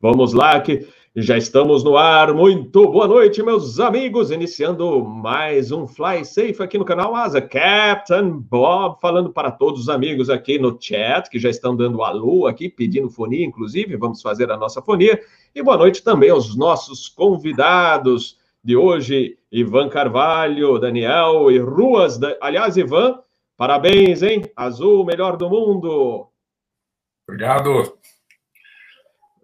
Vamos lá, que já estamos no ar. Muito boa noite, meus amigos. Iniciando mais um Fly Safe aqui no canal Asa. Captain Bob falando para todos os amigos aqui no chat, que já estão dando alô aqui, pedindo fonia, inclusive. Vamos fazer a nossa fonia. E boa noite também aos nossos convidados de hoje, Ivan Carvalho, Daniel e Ruas. Aliás, Ivan, parabéns, hein? Azul, melhor do mundo. Obrigado.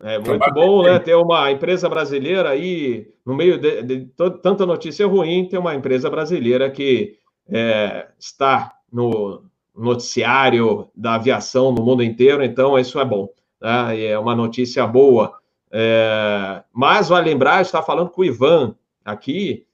É muito bom, né? Ter uma empresa brasileira aí, no meio de, de tanta notícia ruim, ter uma empresa brasileira que é, está no noticiário da aviação no mundo inteiro, então isso é bom. Né? É uma notícia boa. É, mas vale lembrar, está falando com o Ivan aqui,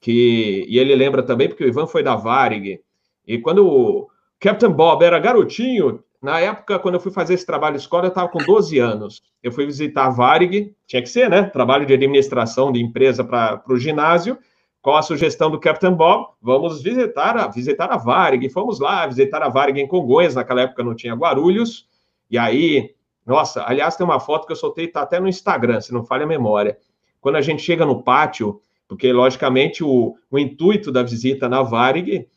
que, e ele lembra também, porque o Ivan foi da Varig, e quando o Captain Bob era garotinho, na época, quando eu fui fazer esse trabalho de escola, eu estava com 12 anos. Eu fui visitar a Varig, tinha que ser, né? Trabalho de administração de empresa para o ginásio, com a sugestão do Captain Bob, vamos visitar a, visitar a Varig. Fomos lá visitar a Varig em Congonhas, naquela época não tinha Guarulhos. E aí, nossa, aliás, tem uma foto que eu soltei, tá até no Instagram, se não falha a memória. Quando a gente chega no pátio, porque, logicamente, o, o intuito da visita na Varig,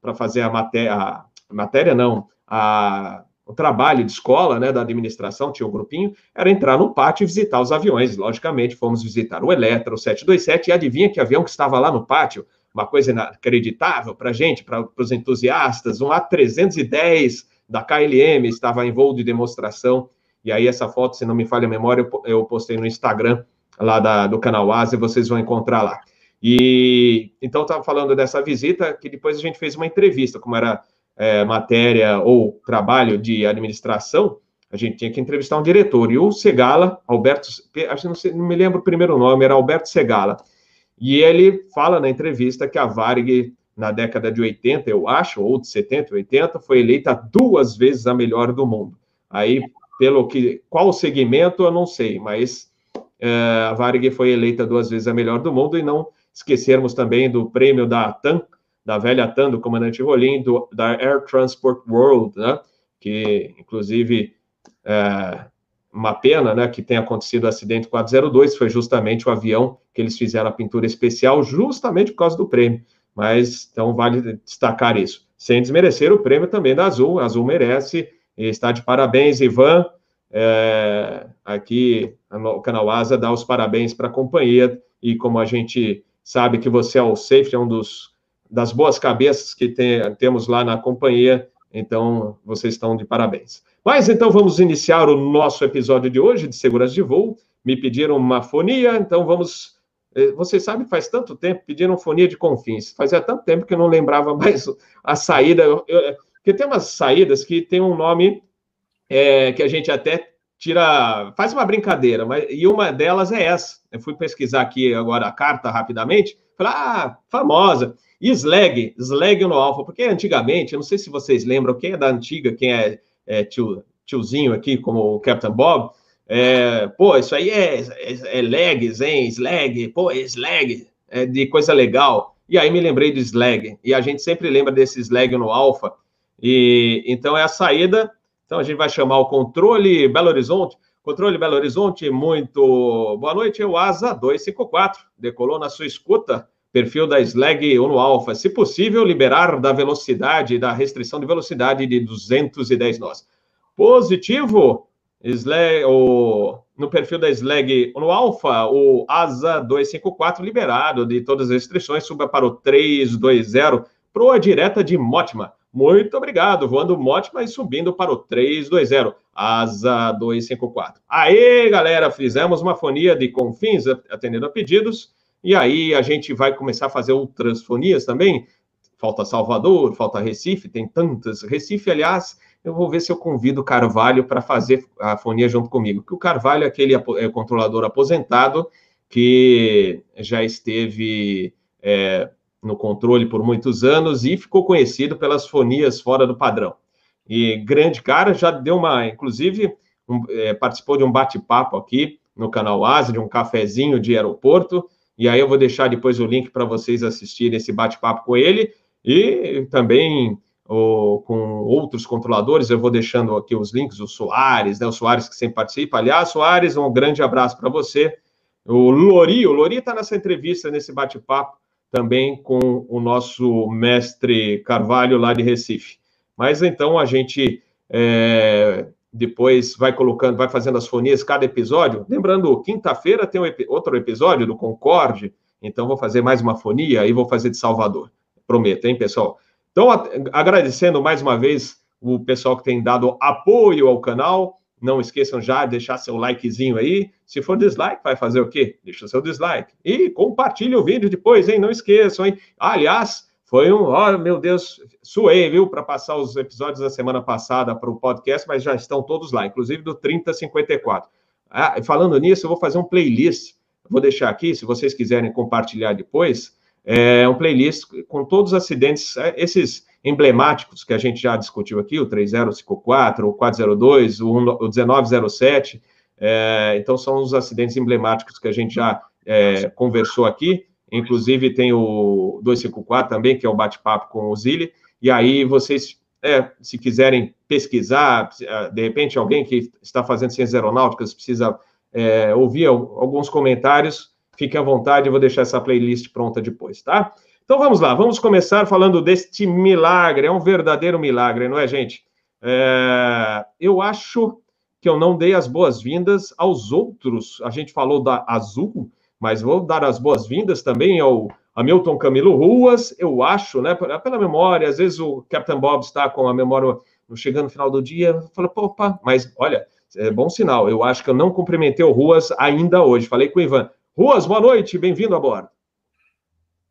para fazer a matéria, a matéria não, a, o trabalho de escola, né, da administração, tinha um grupinho, era entrar no pátio e visitar os aviões. Logicamente, fomos visitar o Eletro, o 727, e adivinha que avião que estava lá no pátio? Uma coisa inacreditável para a gente, para os entusiastas, um A310 da KLM estava em voo de demonstração, e aí essa foto, se não me falha a memória, eu postei no Instagram, lá da, do canal Ásia, vocês vão encontrar lá. E então estava falando dessa visita, que depois a gente fez uma entrevista, como era é, matéria ou trabalho de administração, a gente tinha que entrevistar um diretor. E o Segala, Alberto, acho que não, sei, não me lembro o primeiro nome, era Alberto Segala. E ele fala na entrevista que a Varig, na década de 80, eu acho, ou de 70, 80, foi eleita duas vezes a melhor do mundo. Aí, pelo que. Qual segmento, eu não sei, mas é, a Varig foi eleita duas vezes a melhor do mundo, e não esquecermos também do prêmio da TAM, da velha TAM, do comandante Rolim, do, da Air Transport World, né? que, inclusive, é uma pena né, que tenha acontecido o acidente 402, foi justamente o avião que eles fizeram a pintura especial, justamente por causa do prêmio. Mas, então, vale destacar isso. Sem desmerecer o prêmio também da Azul, a Azul merece, está de parabéns, Ivan. É, aqui, o canal Asa dá os parabéns para a companhia, e como a gente sabe que você é o safety, é um dos das boas cabeças que tem, temos lá na companhia. Então, vocês estão de parabéns. Mas então vamos iniciar o nosso episódio de hoje de segurança de voo. Me pediram uma fonia, então vamos. Eh, vocês sabem, faz tanto tempo pediram fonia de confins. Fazia tanto tempo que eu não lembrava mais a saída. porque tem umas saídas que tem um nome é, que a gente até tira, faz uma brincadeira, mas e uma delas é essa. Eu fui pesquisar aqui agora a carta rapidamente, falei, ah, famosa. E slag, slag no alfa, porque antigamente, não sei se vocês lembram, quem é da antiga, quem é, é tio, tiozinho aqui, como o Captain Bob, é, pô, isso aí é, é, é legs, hein, slag, pô, é slag, é de coisa legal. E aí me lembrei do slag, e a gente sempre lembra desse slag no alfa, e então é a saída, então a gente vai chamar o controle Belo Horizonte, Controle Belo Horizonte, muito boa noite, é o ASA 254, decolou na sua escuta, perfil da Slag Uno Alpha, se possível, liberar da velocidade, da restrição de velocidade de 210 nós. Positivo, Slag, o, no perfil da Slag Uno Alpha, o ASA 254 liberado de todas as restrições, suba para o 320, proa direta de Motima. Muito obrigado, voando Motima e subindo para o 320, ASA 254. Aí, galera, fizemos uma fonia de confins, atendendo a pedidos, e aí a gente vai começar a fazer outras fonias também. Falta Salvador, falta Recife, tem tantas. Recife, aliás, eu vou ver se eu convido o Carvalho para fazer a fonia junto comigo. Porque o Carvalho é aquele é, controlador aposentado que já esteve é, no controle por muitos anos e ficou conhecido pelas fonias fora do padrão. E grande cara, já deu uma, inclusive, um, é, participou de um bate-papo aqui no canal Ásia, de um cafezinho de aeroporto, e aí eu vou deixar depois o link para vocês assistirem esse bate-papo com ele. E também ou, com outros controladores. Eu vou deixando aqui os links, o Soares, né? O Soares que sempre participa. Aliás, Soares, um grande abraço para você. O Lori, o Lori está nessa entrevista, nesse bate-papo, também com o nosso mestre Carvalho lá de Recife. Mas então a gente é, depois vai colocando, vai fazendo as fonias cada episódio. Lembrando, quinta-feira tem um, outro episódio do Concorde, então vou fazer mais uma fonia e vou fazer de Salvador. Prometo, hein, pessoal? Então, agradecendo mais uma vez o pessoal que tem dado apoio ao canal. Não esqueçam já de deixar seu likezinho aí. Se for dislike, vai fazer o quê? Deixa seu dislike. E compartilhe o vídeo depois, hein? Não esqueçam, hein? aliás, foi um, oh, meu Deus, suei, viu, para passar os episódios da semana passada para o podcast, mas já estão todos lá, inclusive do 3054. Ah, falando nisso, eu vou fazer um playlist. Vou deixar aqui, se vocês quiserem compartilhar depois é um playlist com todos os acidentes, é, esses emblemáticos que a gente já discutiu aqui, o 3054, o 402, o, 1907, é, então são os acidentes emblemáticos que a gente já é, conversou aqui, inclusive tem o 254 também, que é o bate-papo com o Zili, e aí vocês, é, se quiserem pesquisar, é, de repente alguém que está fazendo ciências aeronáuticas precisa é, ouvir alguns comentários, Fique à vontade, eu vou deixar essa playlist pronta depois, tá? Então vamos lá, vamos começar falando deste milagre. É um verdadeiro milagre, não é, gente? É... Eu acho que eu não dei as boas-vindas aos outros. A gente falou da Azul, mas vou dar as boas-vindas também ao Hamilton Camilo Ruas. Eu acho, né, pela memória, às vezes o Captain Bob está com a memória chegando no final do dia, fala, opa, mas olha, é bom sinal. Eu acho que eu não cumprimentei o Ruas ainda hoje. Falei com o Ivan. Ruas, boa noite, bem-vindo a bordo.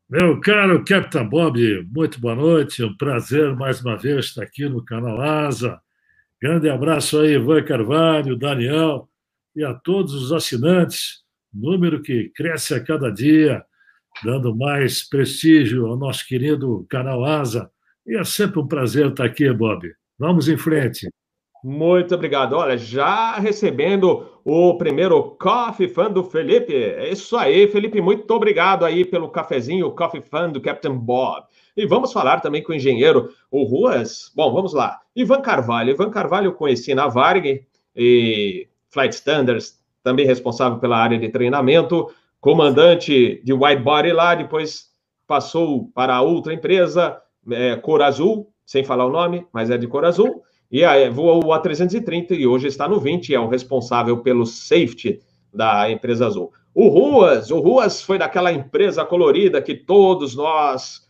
Meu caro Capitão Bob, muito boa noite, um prazer mais uma vez estar aqui no canal Asa. Grande abraço aí, Ivan Carvalho, Daniel e a todos os assinantes, número que cresce a cada dia, dando mais prestígio ao nosso querido canal Asa. E é sempre um prazer estar aqui, Bob. Vamos em frente. Muito obrigado. Olha, já recebendo o primeiro Coffee Fan do Felipe. É isso aí, Felipe. Muito obrigado aí pelo cafezinho, Coffee Fan do Captain Bob. E vamos falar também com o engenheiro, o Ruas. Bom, vamos lá. Ivan Carvalho. Ivan Carvalho eu conheci na Varg e Flight Standards, também responsável pela área de treinamento, comandante de Body lá, depois passou para outra empresa, é, Cor Azul, sem falar o nome, mas é de Cor Azul e aí, voou o A330 e hoje está no 20, é o responsável pelo safety da empresa Azul. O Ruas, o Ruas foi daquela empresa colorida que todos nós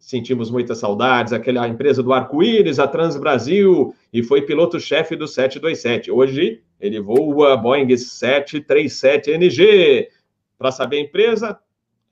sentimos muitas saudades, aquela empresa do arco-íris, a Trans Brasil, e foi piloto-chefe do 727. Hoje ele voa Boeing 737NG. Para saber a empresa,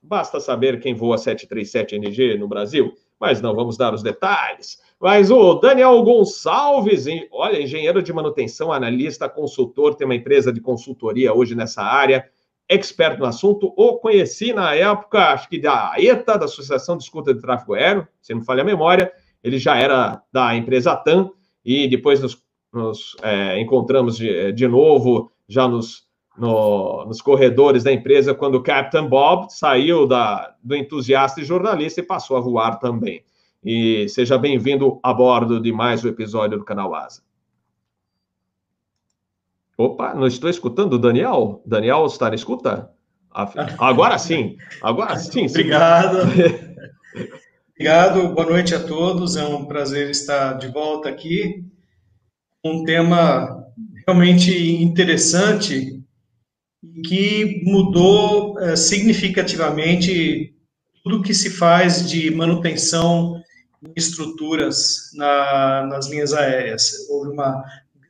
basta saber quem voa 737NG no Brasil, mas não vamos dar os detalhes. Mas o Daniel Gonçalves, olha, engenheiro de manutenção, analista, consultor, tem uma empresa de consultoria hoje nessa área, expert no assunto. O conheci na época, acho que da ETA, da Associação de Escuta de Tráfego Aéreo, se não falha a memória. Ele já era da empresa TAM e depois nos, nos é, encontramos de, de, novo, já nos, no, nos corredores da empresa, quando o Captain Bob saiu da, do entusiasta e jornalista e passou a voar também e seja bem-vindo a bordo de mais um episódio do canal Asa. Opa, não estou escutando o Daniel? Daniel está na escuta? Agora sim, agora sim. sim. Obrigado. Obrigado, boa noite a todos. É um prazer estar de volta aqui. Um tema realmente interessante que mudou é, significativamente tudo que se faz de manutenção estruturas na, nas linhas aéreas. Houve uma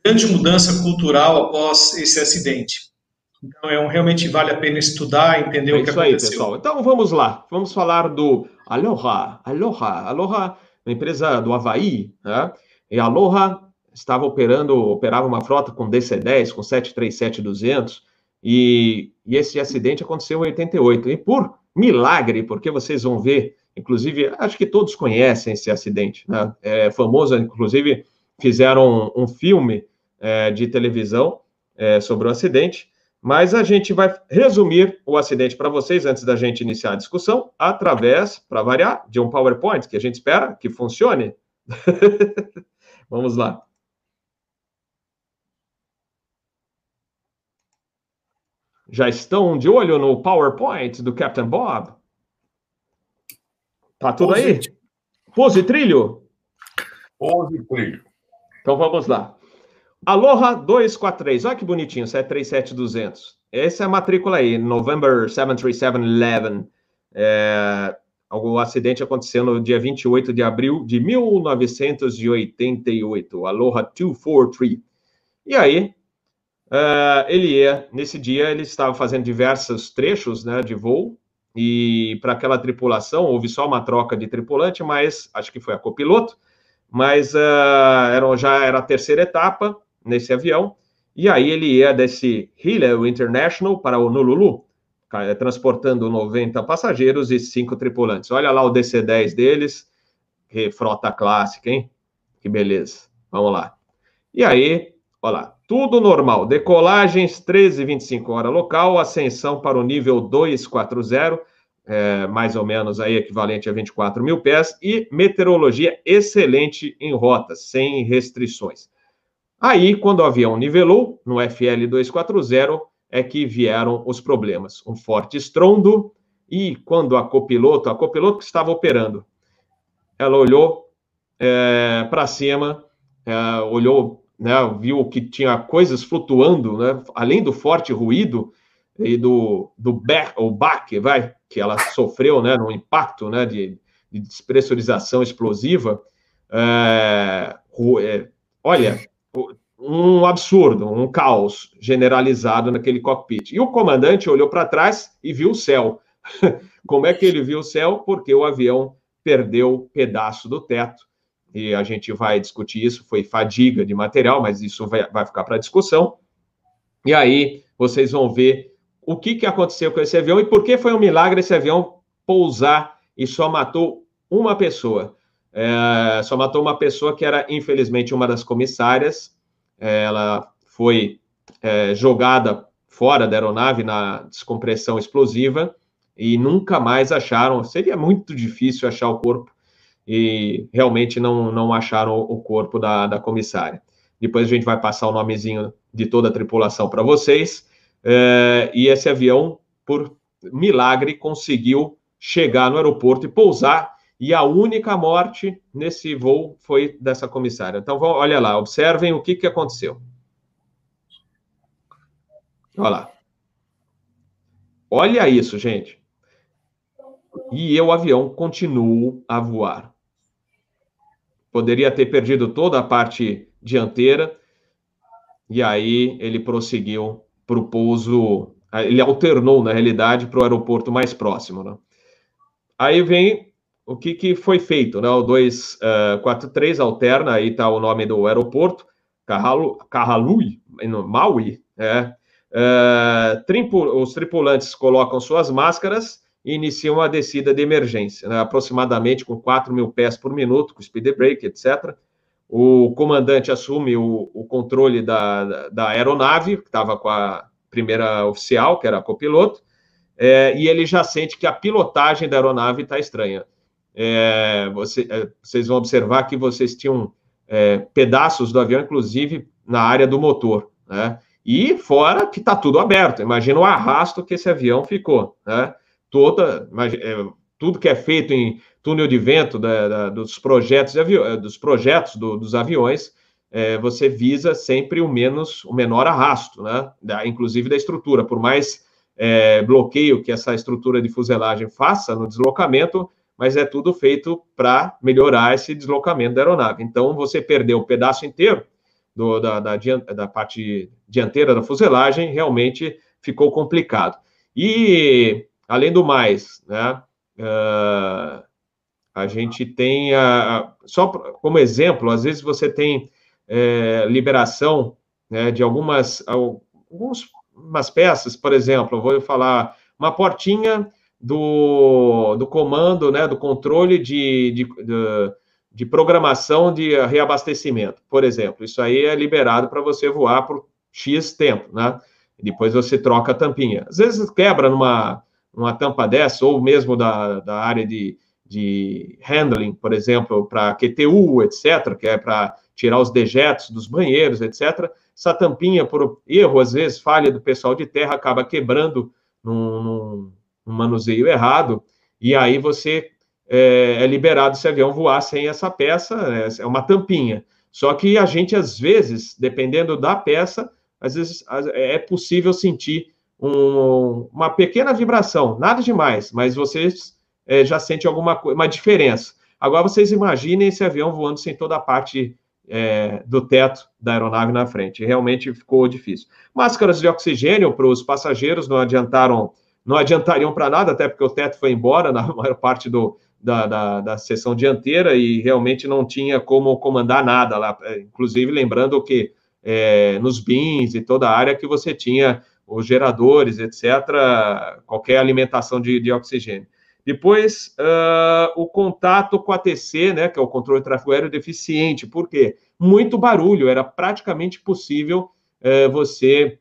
grande mudança cultural após esse acidente. Então, é um, realmente vale a pena estudar, entender é o que isso aconteceu. Aí, pessoal. Então, vamos lá. Vamos falar do Aloha. Aloha. Aloha, uma empresa do Havaí, né? E a Aloha estava operando, operava uma frota com DC-10, com 737-200, e, e esse acidente aconteceu em 88. E por milagre, porque vocês vão ver Inclusive, acho que todos conhecem esse acidente, né? É famoso, inclusive, fizeram um, um filme é, de televisão é, sobre o acidente, mas a gente vai resumir o acidente para vocês antes da gente iniciar a discussão, através, para variar, de um PowerPoint que a gente espera que funcione. Vamos lá. Já estão de olho no PowerPoint do Captain Bob? Tá tudo aí? Pose trilho? Pose trilho. Então vamos lá. Aloha 243. Olha que bonitinho, 737200. Essa é a matrícula aí, November 73711. É, o acidente aconteceu no dia 28 de abril de 1988. Aloha 243. E aí, uh, ele ia, nesse dia, ele estava fazendo diversos trechos né, de voo, e para aquela tripulação houve só uma troca de tripulante, mas acho que foi a copiloto, mas uh, era, já era a terceira etapa nesse avião, e aí ele ia desse Hilo International para o Honolulu, transportando 90 passageiros e 5 tripulantes. Olha lá o DC-10 deles, que frota clássica, hein? Que beleza. Vamos lá. E aí, olha lá, tudo normal. Decolagens 13h25 hora local, ascensão para o nível 240, é, mais ou menos aí equivalente a 24 mil pés, e meteorologia excelente em rota, sem restrições. Aí, quando o avião nivelou no FL 240, é que vieram os problemas. Um forte estrondo, e quando a copiloto, a copiloto que estava operando, ela olhou é, para cima, é, olhou né, viu que tinha coisas flutuando, né, além do forte ruído e do, do back, o baque, vai, que ela sofreu, né, no impacto, né, de, de despressurização explosiva, é, é, olha, um absurdo, um caos generalizado naquele cockpit. E o comandante olhou para trás e viu o céu. Como é que ele viu o céu? Porque o avião perdeu pedaço do teto e a gente vai discutir isso, foi fadiga de material, mas isso vai, vai ficar para discussão. E aí vocês vão ver o que, que aconteceu com esse avião e por que foi um milagre esse avião pousar e só matou uma pessoa. É, só matou uma pessoa que era, infelizmente, uma das comissárias. É, ela foi é, jogada fora da aeronave na descompressão explosiva e nunca mais acharam. Seria muito difícil achar o corpo e realmente não, não acharam o corpo da, da comissária. Depois a gente vai passar o nomezinho de toda a tripulação para vocês. É, e esse avião, por milagre, conseguiu chegar no aeroporto e pousar. E a única morte nesse voo foi dessa comissária. Então, olha lá, observem o que, que aconteceu. Olha lá. Olha isso, gente. E o avião continua a voar poderia ter perdido toda a parte dianteira, e aí ele prosseguiu para o pouso, ele alternou, na realidade, para o aeroporto mais próximo. Né? Aí vem o que, que foi feito, né? o 243 uh, alterna, aí está o nome do aeroporto, Carralui, Maui, é, uh, os tripulantes colocam suas máscaras, e iniciam a descida de emergência, né, aproximadamente com 4 mil pés por minuto, com speed brake, etc. O comandante assume o, o controle da, da, da, aeronave, que estava com a primeira oficial, que era a copiloto, é, e ele já sente que a pilotagem da aeronave está estranha. É, você, é, vocês vão observar que vocês tinham é, pedaços do avião, inclusive na área do motor, né? E fora que está tudo aberto. Imagina o arrasto que esse avião ficou, né? Toda, é, tudo que é feito em túnel de vento da, da, dos projetos, é, dos projetos do, dos aviões, é, você visa sempre o menos, o menor arrasto, né? Da, inclusive da estrutura. Por mais é, bloqueio que essa estrutura de fuselagem faça no deslocamento, mas é tudo feito para melhorar esse deslocamento da aeronave. Então, você perdeu o pedaço inteiro do, da, da, da parte dianteira da fuselagem, realmente ficou complicado. E Além do mais, né, uh, a gente tem, a, só como exemplo, às vezes você tem é, liberação né, de algumas, algumas peças, por exemplo, vou falar uma portinha do, do comando, né, do controle de, de, de, de programação de reabastecimento, por exemplo. Isso aí é liberado para você voar por X tempo, né? Depois você troca a tampinha. Às vezes quebra numa uma tampa dessa, ou mesmo da, da área de, de handling, por exemplo, para QTU, etc., que é para tirar os dejetos dos banheiros, etc. Essa tampinha, por erro, às vezes, falha do pessoal de terra, acaba quebrando num, num, num manuseio errado, e aí você é, é, liberado esse avião voar sem essa peça, é, é uma tampinha. Só que a gente, às vezes, dependendo da peça, às vezes é possível sentir um, uma pequena vibração, nada demais, mas vocês é, já sente alguma uma diferença. Agora vocês imaginem esse avião voando sem toda a parte é, do teto da aeronave na frente. Realmente ficou difícil. Máscaras de oxigênio para os passageiros não adiantaram, não adiantariam para nada, até porque o teto foi embora na maior parte do, da, da, da seção dianteira e realmente não tinha como comandar nada lá. É, inclusive, lembrando que é, nos bins e toda a área que você tinha os geradores, etc., qualquer alimentação de, de oxigênio. Depois, uh, o contato com a TC, né, que é o controle de tráfego aéreo deficiente. Por quê? Muito barulho, era praticamente possível uh, você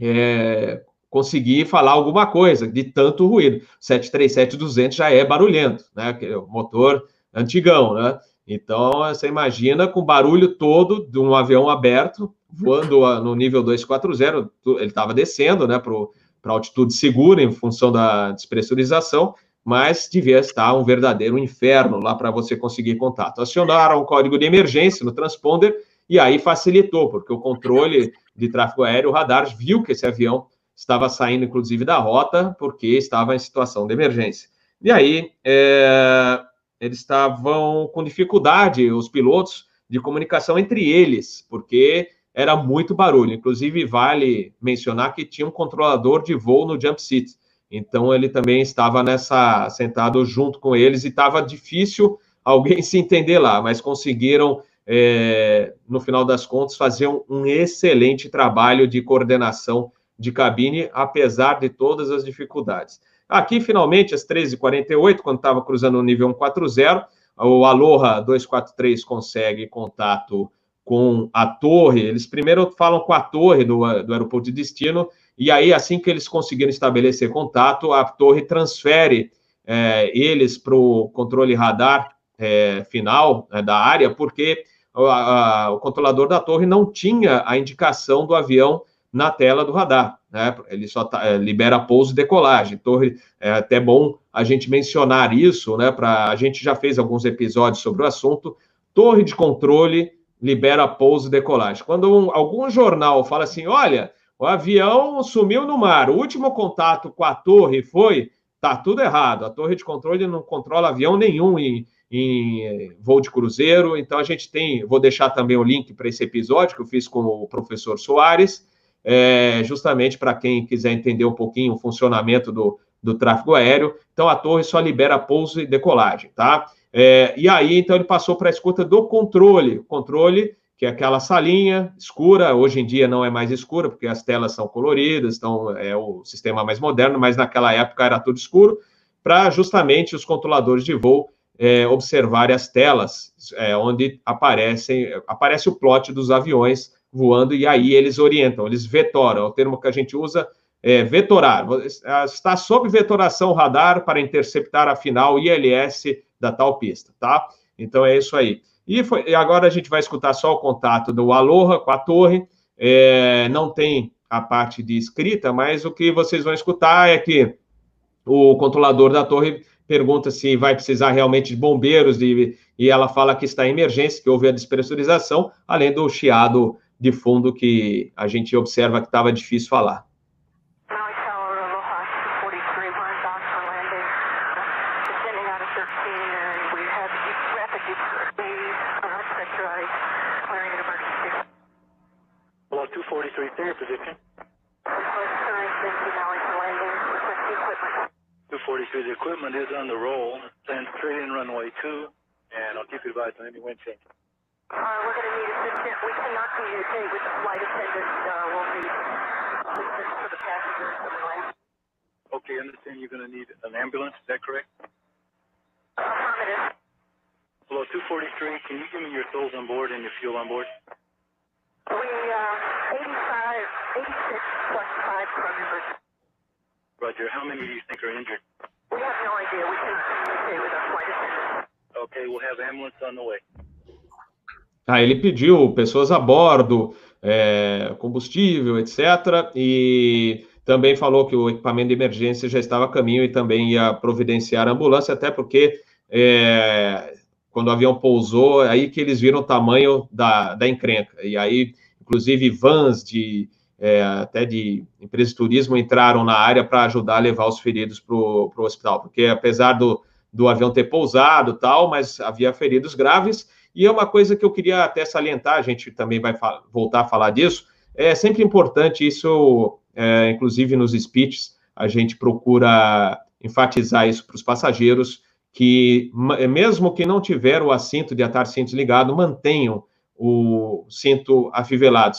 uh, conseguir falar alguma coisa de tanto ruído. 737-200 já é barulhento, né, que é o motor antigão, né? Então, você imagina com barulho todo de um avião aberto, voando no nível 240, ele estava descendo, né, para altitude segura, em função da despressurização, mas devia estar um verdadeiro inferno lá para você conseguir contato. Acionaram o código de emergência no transponder e aí facilitou, porque o controle de tráfego aéreo, o radar, viu que esse avião estava saindo, inclusive, da rota, porque estava em situação de emergência. E aí, é, eles estavam com dificuldade, os pilotos, de comunicação entre eles, porque era muito barulho. Inclusive, vale mencionar que tinha um controlador de voo no jump seat. Então ele também estava nessa sentado junto com eles e estava difícil alguém se entender lá, mas conseguiram é, no final das contas fazer um, um, excelente trabalho de coordenação de cabine, apesar de todas as dificuldades. Aqui, finalmente, às 13h48, quando estava cruzando o nível 140, o Aloha 243 consegue contato com a torre. Eles primeiro falam com a torre do, do aeroporto de destino e aí, assim que eles conseguiram estabelecer contato, a torre transfere é, eles para o controle radar é, final é, da área, porque a, a, o controlador da torre não tinha a indicação do avião na tela do radar. Né? Ele só tá, é, libera pouso e decolagem. Torre, é até bom a gente mencionar isso, né? Pra, a gente já fez alguns episódios sobre o assunto. Torre de controle libera pouso e decolagem. Quando um, algum jornal fala assim, olha, o avião sumiu no mar. O último contato com a torre foi. Tá tudo errado. A torre de controle não controla avião nenhum em, em voo de cruzeiro. Então a gente tem. Vou deixar também o link para esse episódio que eu fiz com o professor Soares, é, justamente para quem quiser entender um pouquinho o funcionamento do, do tráfego aéreo. Então a torre só libera pouso e decolagem, tá? É, e aí, então, ele passou para a escuta do controle. Controle que é aquela salinha escura, hoje em dia não é mais escura, porque as telas são coloridas, então é o sistema mais moderno, mas naquela época era tudo escuro, para justamente os controladores de voo é, observarem as telas é, onde aparecem, aparece o plot dos aviões voando, e aí eles orientam, eles vetoram, é o termo que a gente usa é vetorar, está sob vetoração radar para interceptar a final ILS da tal pista, tá? Então é isso aí. E, foi, e agora a gente vai escutar só o contato do Aloha com a torre. É, não tem a parte de escrita, mas o que vocês vão escutar é que o controlador da torre pergunta se vai precisar realmente de bombeiros de, e ela fala que está em emergência, que houve a despressurização, além do chiado de fundo que a gente observa que estava difícil falar. And I'll keep you advised on any wind change. Uh, we're going to need assistance. We cannot communicate with the flight attendant. Uh, we'll need assistance for the passengers on the land. Okay, understand you're going to need an ambulance. Is that correct? Affirmative. Hello, 243. Can you give me your souls on board and your fuel on board? We, uh, 85, 86 plus 5 crew members. Roger. How many do you think are injured? We have no idea. We cannot communicate Ah, ele pediu pessoas a bordo, é, combustível, etc. E também falou que o equipamento de emergência já estava a caminho e também ia providenciar a ambulância, até porque é, quando o avião pousou, é aí que eles viram o tamanho da, da encrenca. E aí, inclusive, vans de é, até de empresas de turismo entraram na área para ajudar a levar os feridos para o hospital, porque apesar do, do avião ter pousado tal, mas havia feridos graves e é uma coisa que eu queria até salientar, a gente também vai voltar a falar disso. É sempre importante isso, é, inclusive nos speeches, a gente procura enfatizar isso para os passageiros, que mesmo que não tiver o assinto de atar cintos ligado, mantenham o cinto afivelado.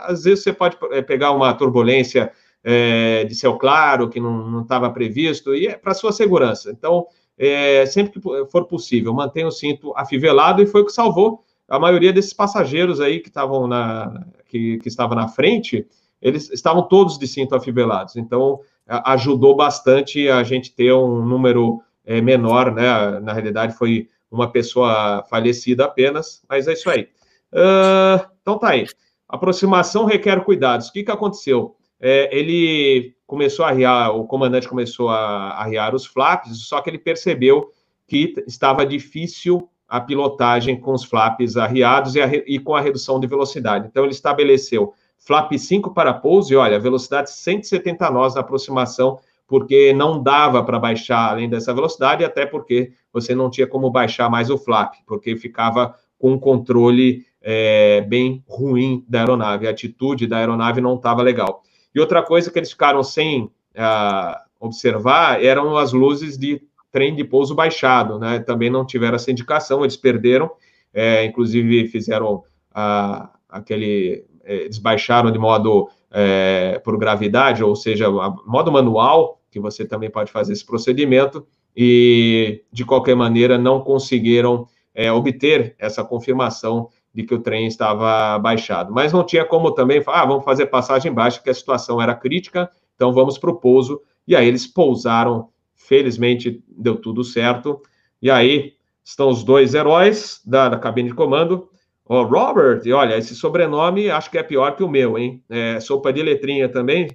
Às vezes você pode é, pegar uma turbulência é, de céu claro que não estava previsto, e é para sua segurança. Então, é, sempre que for possível, mantenha o cinto afivelado e foi o que salvou a maioria desses passageiros aí que estavam na que, que estava na frente, eles estavam todos de cinto afivelados. Então ajudou bastante a gente ter um número é, menor, né? Na realidade foi uma pessoa falecida apenas, mas é isso aí. Uh, então tá aí. Aproximação requer cuidados. O que, que aconteceu? É, ele começou a arriar, o comandante começou a arriar os flaps, só que ele percebeu que estava difícil a pilotagem com os flaps arriados e, a, e, com a redução de velocidade. Então, ele estabeleceu flap 5 para pouso e, olha, velocidade 170 nós na aproximação, porque não dava para baixar além dessa velocidade, até porque você não tinha como baixar mais o flap, porque ficava com um controle é, bem ruim da aeronave, a atitude da aeronave não estava legal. E outra coisa que eles ficaram sem uh, observar eram as luzes de trem de pouso baixado, né? Também não tiveram essa indicação, eles perderam, é, inclusive fizeram uh, aquele. É, eles baixaram de modo é, por gravidade, ou seja, modo manual, que você também pode fazer esse procedimento, e de qualquer maneira não conseguiram é, obter essa confirmação de que o trem estava baixado. Mas não tinha como também falar, ah, vamos fazer passagem baixa, porque a situação era crítica, então vamos para o pouso. E aí eles pousaram, felizmente deu tudo certo. E aí estão os dois heróis da, da cabine de comando. O Robert, e olha, esse sobrenome acho que é pior que o meu, hein? É, sopa de letrinha também.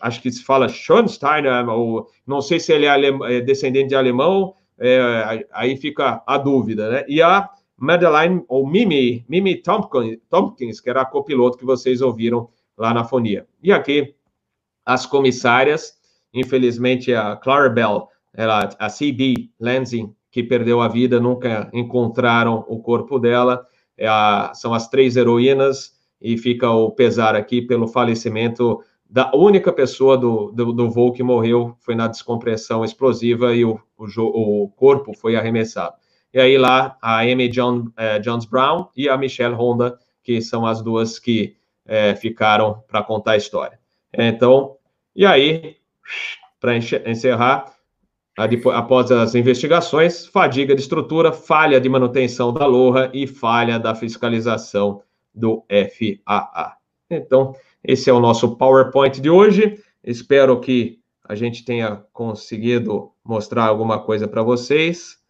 Acho que se fala Schoenstein, ou não sei se ele é, é descendente de alemão, é, aí fica a dúvida, né? E a Madeline, ou Mimi, Mimi Tompkins, que era a copiloto que vocês ouviram lá na fonia. E aqui, as comissárias, infelizmente a Clarabelle, ela, a C.B. Lansing, que perdeu a vida, nunca encontraram o corpo dela, é a, são as três heroínas, e fica o pesar aqui pelo falecimento da única pessoa do, do, do voo que morreu, foi na descompressão explosiva e o, o, o corpo foi arremessado. E aí lá a Amy John, eh, Jones Brown e a Michelle Honda, que são as duas que eh, ficaram para contar a história. Então, e aí, para encerrar, após as investigações, fadiga de estrutura, falha de manutenção da LORA e falha da fiscalização do FAA. Então, esse é o nosso PowerPoint de hoje. Espero que a gente tenha conseguido mostrar alguma coisa para vocês.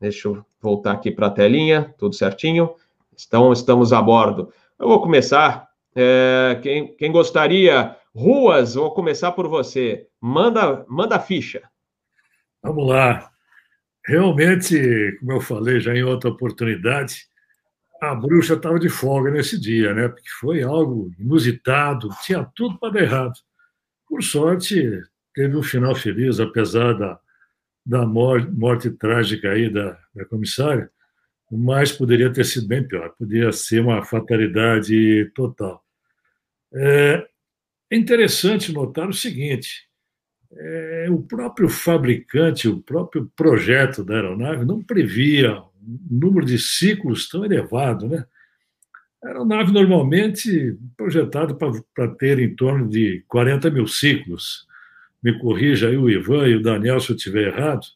Deixa eu voltar aqui para a telinha, tudo certinho. Então, estamos a bordo. Eu vou começar. É, quem, quem gostaria, Ruas, vou começar por você. Manda, manda a ficha. Vamos lá. Realmente, como eu falei já em outra oportunidade, a bruxa estava de folga nesse dia, né? Porque foi algo inusitado, tinha tudo para dar errado. Por sorte, teve um final feliz, apesar da, da morte, morte trágica aí da, da comissária, mas poderia ter sido bem pior, poderia ser uma fatalidade total. É, é interessante notar o seguinte: é, o próprio fabricante, o próprio projeto da aeronave não previa um número de ciclos tão elevado, né? A aeronave normalmente projetada para ter em torno de 40 mil ciclos me corrija aí o Ivan e o Daniel se eu estiver errado,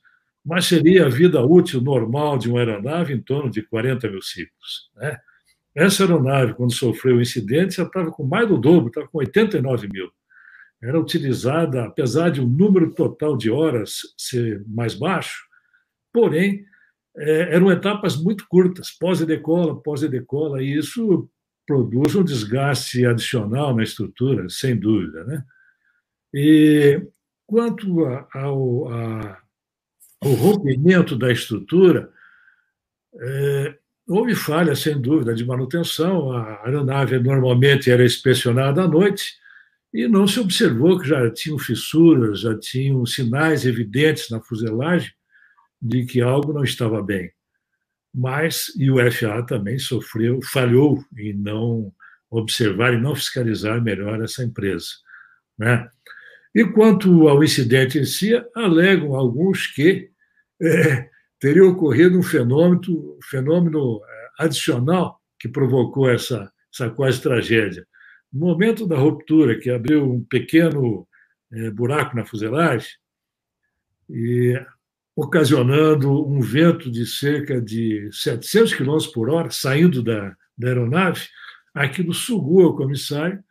mas seria a vida útil normal de uma aeronave em torno de 40 mil ciclos. Né? Essa aeronave, quando sofreu o incidente, já estava com mais do dobro, estava com 89 mil. Era utilizada, apesar de o um número total de horas ser mais baixo, porém, é, eram etapas muito curtas, pós e decola, pós e decola, e isso produz um desgaste adicional na estrutura, sem dúvida. Né? E quanto ao, ao rompimento da estrutura, é, houve falha, sem dúvida, de manutenção. A aeronave normalmente era inspecionada à noite e não se observou que já tinham fissuras, já tinham sinais evidentes na fuselagem de que algo não estava bem. Mas, e o FAA também sofreu, falhou em não observar e não fiscalizar melhor essa empresa. Né? E quanto ao incidente em si, alegam alguns que é, teria ocorrido um fenômeno, fenômeno é, adicional que provocou essa, essa quase tragédia. No momento da ruptura, que abriu um pequeno é, buraco na fuselagem, e ocasionando um vento de cerca de 700 km por hora saindo da, da aeronave, aquilo sugou o comissário,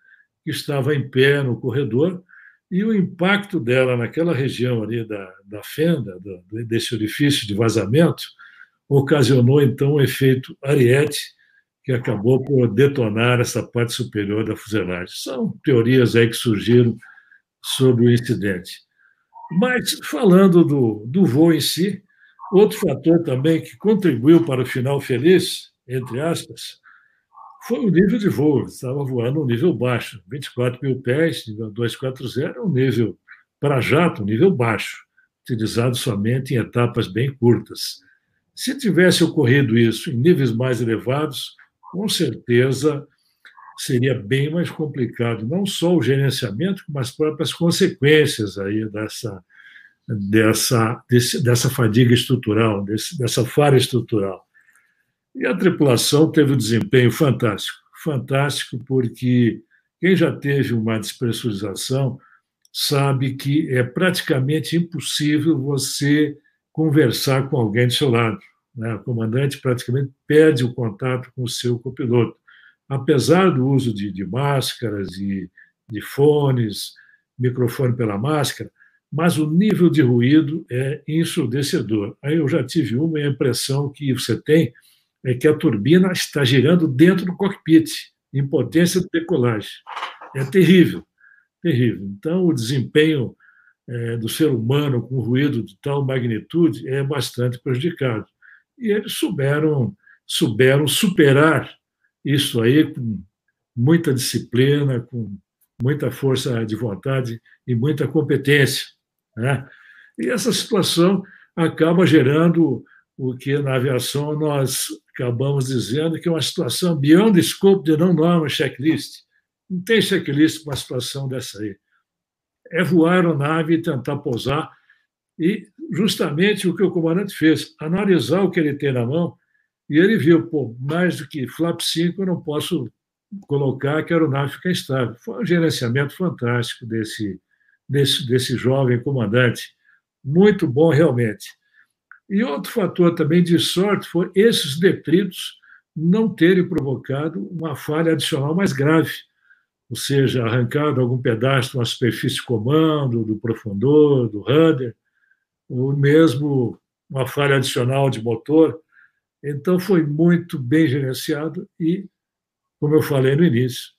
que estava em pé no corredor, e o impacto dela naquela região ali da, da fenda, do, desse orifício de vazamento, ocasionou então um efeito ariete, que acabou por detonar essa parte superior da fuselagem. São teorias aí que surgiram sobre o incidente. Mas, falando do, do voo em si, outro fator também que contribuiu para o final feliz, entre aspas, foi o nível de voo. Estava voando um nível baixo, 24 mil pés, nível 240, um nível para jato, um nível baixo, utilizado somente em etapas bem curtas. Se tivesse ocorrido isso em níveis mais elevados, com certeza seria bem mais complicado, não só o gerenciamento, mas as próprias consequências aí dessa, dessa, desse, dessa fadiga estrutural, desse, dessa falha estrutural. E a tripulação teve um desempenho fantástico, fantástico porque quem já teve uma despressurização sabe que é praticamente impossível você conversar com alguém do seu lado. Né? O comandante praticamente perde o contato com o seu copiloto apesar do uso de, de máscaras e de fones, microfone pela máscara, mas o nível de ruído é ensurdecedor. Aí eu já tive uma impressão que você tem é que a turbina está girando dentro do cockpit, em potência de decolagem. É terrível, terrível. Então, o desempenho é, do ser humano com ruído de tal magnitude é bastante prejudicado. E eles souberam, souberam superar isso aí com muita disciplina, com muita força de vontade e muita competência. Né? E essa situação acaba gerando o que na aviação nós acabamos dizendo que é uma situação beyond the scope de não norma checklist. Não tem checklist para uma situação dessa aí. É voar a aeronave e tentar pousar e justamente o que o comandante fez, analisar o que ele tem na mão e ele viu, pô, mais do que flap 5 eu não posso colocar que a aeronave fica estável. Foi um gerenciamento fantástico desse, desse, desse jovem comandante. Muito bom, realmente. E outro fator também de sorte foi esses detritos não terem provocado uma falha adicional mais grave, ou seja, arrancado algum pedaço de uma superfície de comando, do profundor, do rudder, ou mesmo uma falha adicional de motor, então, foi muito bem gerenciado e, como eu falei no início,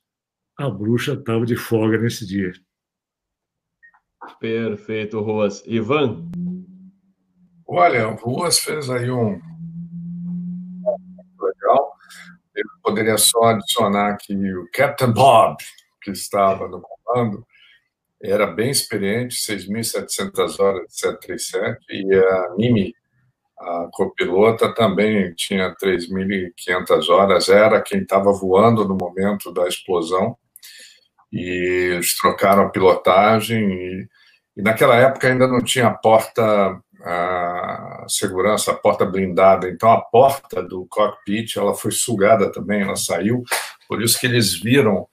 a bruxa estava de folga nesse dia. Perfeito, Ruas. Ivan? Olha, o Ruas fez aí um. Legal. Eu poderia só adicionar que o Captain Bob, que estava no comando, era bem experiente, 6.700 horas de 737, e a Mimi a copilota também tinha 3.500 horas, era quem estava voando no momento da explosão, e eles trocaram a pilotagem, e, e naquela época ainda não tinha porta a segurança, a porta blindada, então a porta do cockpit ela foi sugada também, ela saiu, por isso que eles viram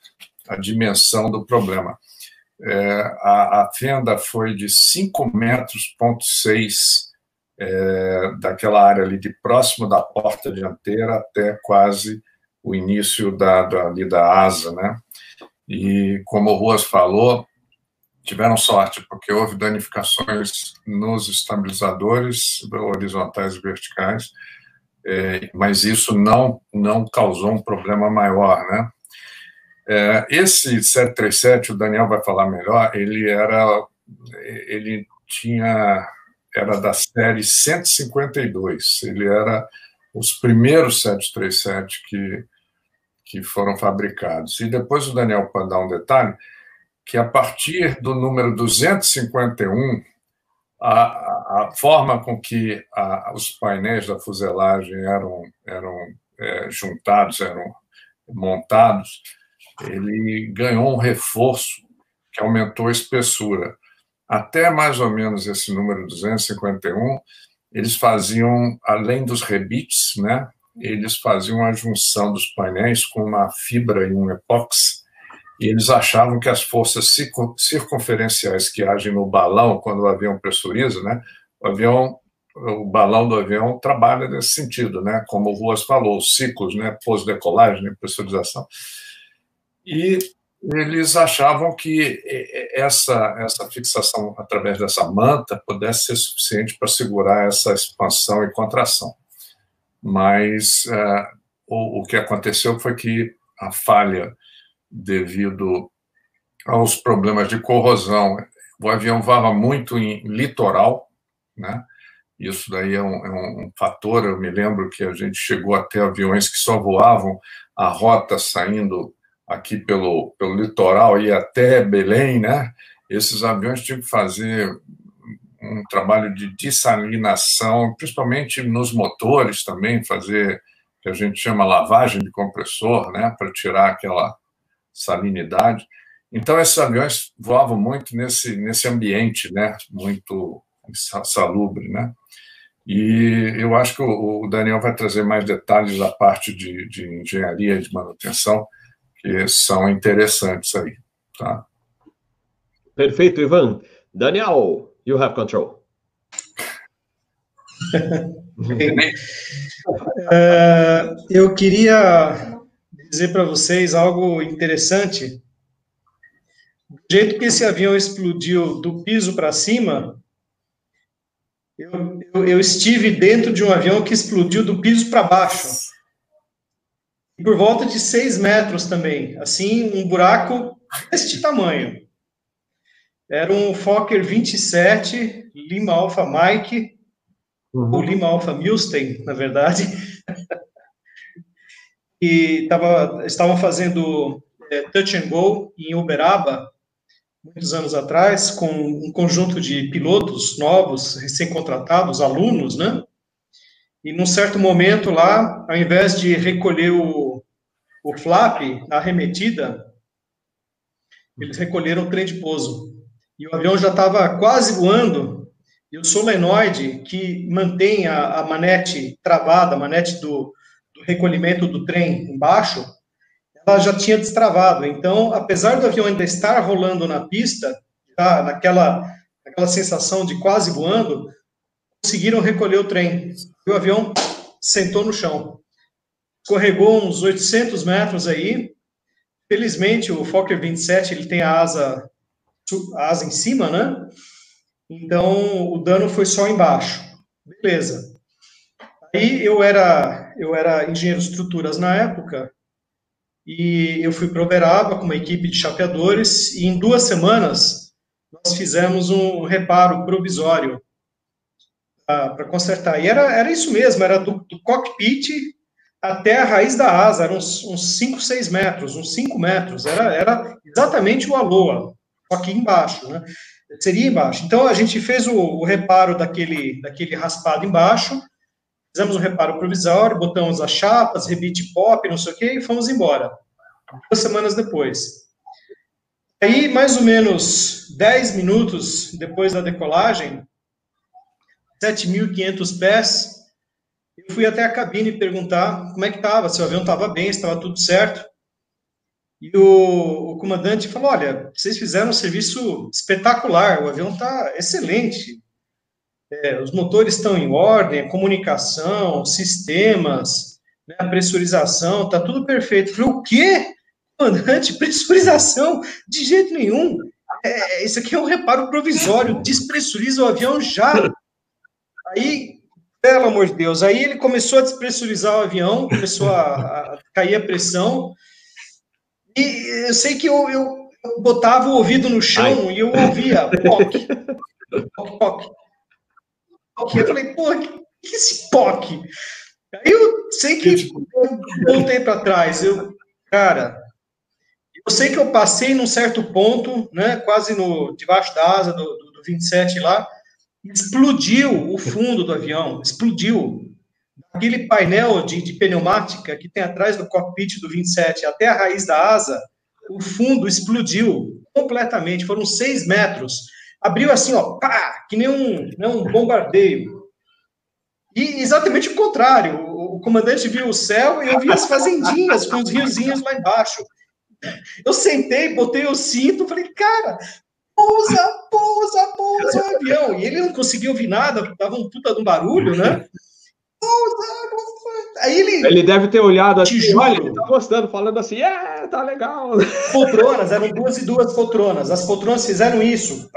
a dimensão do problema. É, a, a fenda foi de 5 metros, ponto 6 é, daquela área ali de próximo da porta dianteira até quase o início da, da, ali da asa, né? E como o Ruas falou, tiveram sorte, porque houve danificações nos estabilizadores horizontais e verticais, é, mas isso não, não causou um problema maior, né? É, esse 737, o Daniel vai falar melhor, ele era, ele tinha, era da série 152, ele era os primeiros 737 que, que foram fabricados. E depois o Daniel pode dar um detalhe, que a partir do número 251, a, a forma com que a, os painéis da fuselagem eram, eram é, juntados, eram montados, ele ganhou um reforço que aumentou a espessura. Até mais ou menos esse número 251, eles faziam, além dos rebites, né, eles faziam a junção dos painéis com uma fibra e um epóxi, e eles achavam que as forças circunferenciais que agem no balão quando o avião pressuriza, né, o avião, o balão do avião trabalha nesse sentido, né, como o Ruas falou, os ciclos, né, pós-decolagem, né, pressurização, e eles achavam que essa, essa fixação através dessa manta pudesse ser suficiente para segurar essa expansão e contração. Mas uh, o, o que aconteceu foi que a falha devido aos problemas de corrosão. O avião voava muito em litoral, né? Isso daí é um, é um, fator. Eu me lembro que a gente chegou até aviões que só voavam a rota saindo aqui pelo, pelo litoral e até Belém, né? Esses aviões tinham que fazer um trabalho de dessalinação, principalmente nos motores também, fazer que a gente chama lavagem de compressor, né, para tirar aquela salinidade. Então, esses aviões voavam muito nesse, nesse ambiente, né? Muito salubre, né? E eu acho que o, Daniel vai trazer mais detalhes da parte de, de engenharia e de manutenção, que são interessantes aí, tá? Perfeito, Ivan. Daniel, you have control. uh, eu queria dizer para vocês algo interessante. Do jeito que esse avião explodiu do piso para cima, eu, eu, eu, estive dentro de um avião que explodiu do piso para baixo. Por volta de seis metros também. Assim, um buraco deste tamanho. Era um Fokker 27, Lima Alpha Mike, uhum. ou Lima Alpha Milstein, na verdade. que tava, estavam fazendo é, touch and go em Uberaba, muitos anos atrás, com um conjunto de pilotos novos, recém-contratados, alunos, né? E num certo momento lá, ao invés de recolher o, o flap, a arremetida, eles recolheram o trem de pouso. E o avião já estava quase voando, e o solenoide, que mantém a, a manete travada, a manete do, do recolhimento do trem embaixo, ela já tinha destravado. Então, apesar do avião ainda estar rolando na pista, já naquela, naquela sensação de quase voando, conseguiram recolher o trem. E o avião sentou no chão. Escorregou uns 800 metros aí. Felizmente, o Fokker 27 ele tem a asa, a asa em cima, né? Então, o dano foi só embaixo. Beleza. Aí eu era, eu era engenheiro de estruturas na época, e eu fui para Uberaba com uma equipe de chapeadores, e em duas semanas nós fizemos um reparo provisório para consertar. E era, era isso mesmo, era do, do, cockpit até a raiz da asa, eram uns 5, 6 metros, uns 5 metros, era, era exatamente o aloa, aqui embaixo, né? Seria embaixo. Então a gente fez o, o reparo daquele, daquele raspado embaixo, Fizemos um reparo provisório, botamos as chapas, rebite pop, não sei o quê, e fomos embora. Duas semanas depois. Aí, mais ou menos 10 minutos depois da decolagem, 7.500 pés, eu fui até a cabine perguntar como é que estava, se o avião estava bem, se estava tudo certo. E o, o, comandante falou: Olha, vocês fizeram um serviço espetacular, o avião está excelente, é, os motores estão em ordem, comunicação, sistemas, né, a pressurização, está tudo perfeito. Eu falei, o quê? Comandante, pressurização? De jeito nenhum. é, isso aqui é um reparo provisório, despressuriza o avião já. Aí, pelo amor de Deus, aí ele começou a despressurizar o avião, começou a, a cair a pressão, e eu sei que eu, eu, eu botava o ouvido no chão Ai. e eu ouvia POC, POC, POC. Eu falei, pô, que, que esse POC? Aí eu sei que eu voltei para trás, eu, cara, eu sei que eu passei num certo ponto, né, quase no debaixo da asa do, do, do 27 lá, explodiu o fundo do avião, explodiu. Aquele painel de, de pneumática que tem atrás do cockpit do 27 até a raiz da asa, o fundo explodiu completamente, foram seis metros. Abriu assim, ó, pá, que nem um, né, um bombardeio. E exatamente o contrário, o, o comandante viu o céu e eu vi as fazendinhas com os riozinhos lá embaixo. Eu sentei, botei o cinto, falei, cara, pousa, pousa, pousa o avião. E ele não conseguia ouvir nada, dava um puta de um barulho, né? Pousa, pousa. Aí ele. Ele deve ter olhado assim, olha, ele tá gostando, falando assim, é, tá legal. Poltronas, eram duas e duas poltronas. As poltronas fizeram isso.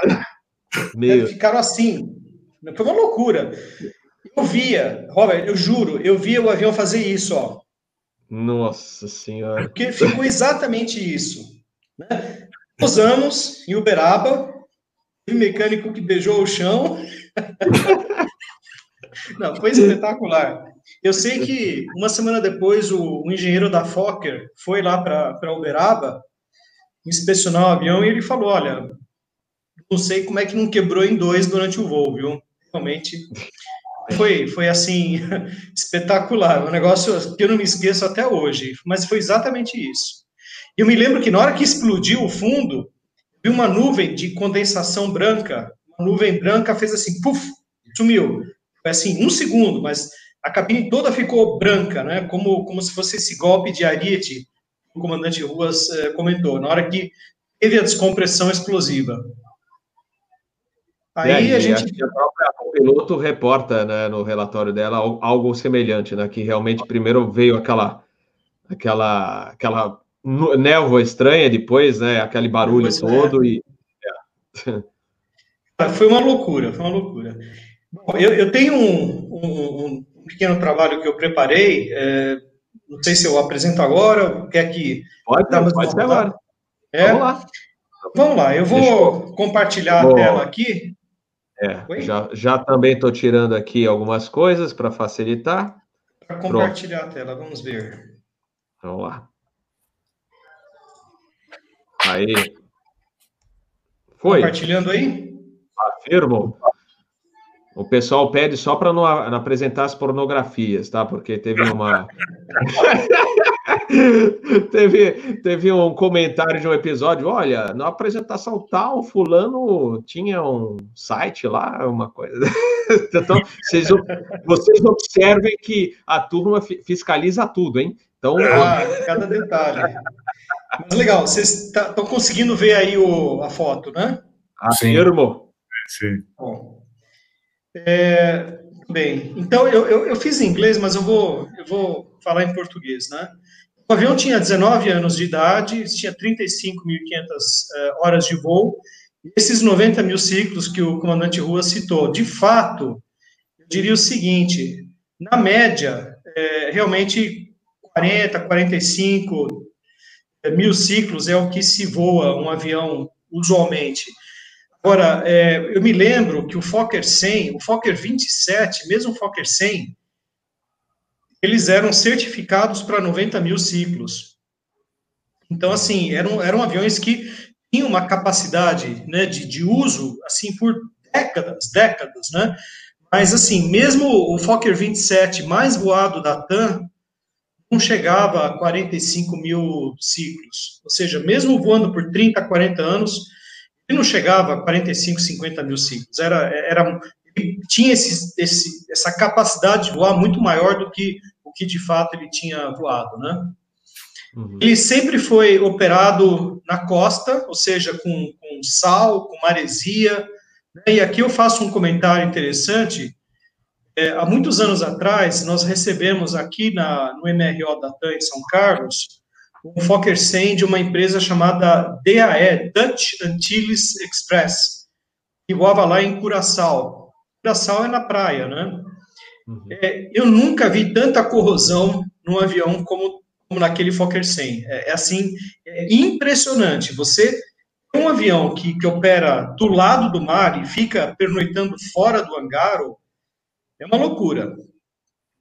Meu. Ficaram assim. Foi uma loucura. Eu via, Robert, eu juro, eu via o avião fazer isso, ó. Nossa Senhora. Porque ficou exatamente isso. Né? Usamos em Uberaba, teve mecânico que beijou o chão. Não, foi espetacular. Eu sei que uma semana depois o, o engenheiro da Fokker foi lá para Uberaba inspecionar o avião e ele falou: Olha, não sei como é que não quebrou em dois durante o voo, viu? Realmente foi, foi assim, espetacular. Um negócio que eu não me esqueço até hoje, mas foi exatamente isso. Eu me lembro que na hora que explodiu o fundo, vi uma nuvem de condensação branca, uma nuvem branca fez assim, puf, sumiu. Foi assim, um segundo, mas a cabine toda ficou branca, né? Como, como se fosse esse golpe de ariete o comandante Ruas eh, comentou, na hora que teve a descompressão explosiva. Aí, aí a gente. A própria piloto reporta né, no relatório dela algo semelhante, né? Que realmente primeiro veio aquela aquela aquela névoa estranha, depois, né? Aquele barulho pois é. todo é. e. É. Foi uma loucura, foi uma loucura. Bom, eu, eu tenho um, um, um, pequeno trabalho que eu preparei. É, não sei se eu apresento agora, quer que. Pode, pode ser agora. É? Vamos lá. Vamos lá, eu vou eu... compartilhar a tela aqui. É, já, já também estou tirando aqui algumas coisas para facilitar. Para compartilhar Pronto. a tela, vamos ver. Vamos lá. Aí. Foi. Compartilhando aí? Afirmo. O pessoal pede só para não, não, apresentar as pornografias, tá? Porque teve uma. teve, teve um comentário de um episódio. Olha, na apresentação tal, fulano tinha um site lá, uma coisa. então, vocês, vocês observem que a turma fiscaliza tudo, hein? Então. Ah, cada detalhe. Mas legal, vocês estão tá, conseguindo ver aí o, a foto, né? Afirmo. Sim. Bom. É, bem, então eu, eu, eu, fiz em inglês, mas eu vou, eu vou falar em português, né? O avião tinha 19 anos de idade, tinha 35.500 uh, horas de voo, esses 90 mil ciclos que o comandante Rua citou, de fato, eu diria o seguinte, na média, é, realmente 40, 45 é, mil ciclos é o que se voa um avião usualmente. Agora, é, eu me lembro que o Fokker 100, o Fokker 27, mesmo o Fokker 100, eles eram certificados para 90 mil ciclos. Então, assim, eram, eram aviões que tinham uma capacidade né, de, de uso, assim, por décadas, décadas, né? Mas, assim, mesmo o Fokker 27 mais voado da TAM, não chegava a 45 mil ciclos. Ou seja, mesmo voando por 30, 40 anos, ele não chegava a 45, 50 mil ciclos. Era, era, tinha esse, esse, essa capacidade de voar muito maior do que o que de fato ele tinha voado, né? Uhum. Ele sempre foi operado na costa, ou seja, com, com sal, com maresia. Né? E aqui eu faço um comentário interessante. É, há muitos anos atrás, nós recebemos aqui na, no MRO da TAM em São Carlos um Fokker 100 de uma empresa chamada DAE, Dutch Antilles Express, que voava lá em Curaçao. Curaçao é na praia, né? Uhum. É, eu nunca vi tanta corrosão num avião como, como naquele Fokker 100. É, é assim, é impressionante. Você um avião que, que opera do lado do mar e fica pernoitando fora do hangar, é uma loucura.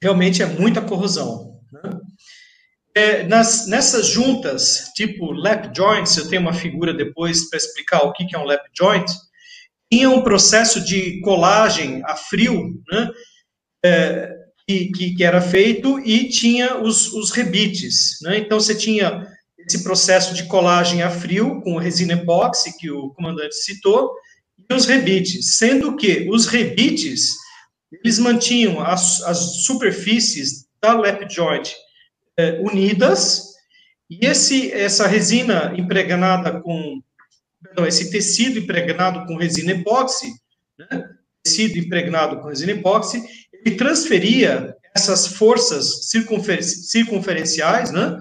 Realmente é muita corrosão. Né? É, nas, nessas juntas, tipo lap joints, eu tenho uma figura depois para explicar o que, que é um lap joint, tinha um processo de colagem a frio, né, é, que, que, era feito, e tinha os, os rebites. Né? Então, você tinha esse processo de colagem a frio, com resina epóxi, que o comandante citou, e os rebites, sendo que os rebites, eles mantinham as, as superfícies da lap joint é, unidas, e esse, essa resina impregnada com, perdão, esse tecido impregnado com resina epóxi, né, tecido impregnado com resina epóxi, ele transferia essas forças circunfer, circunferenciais, né,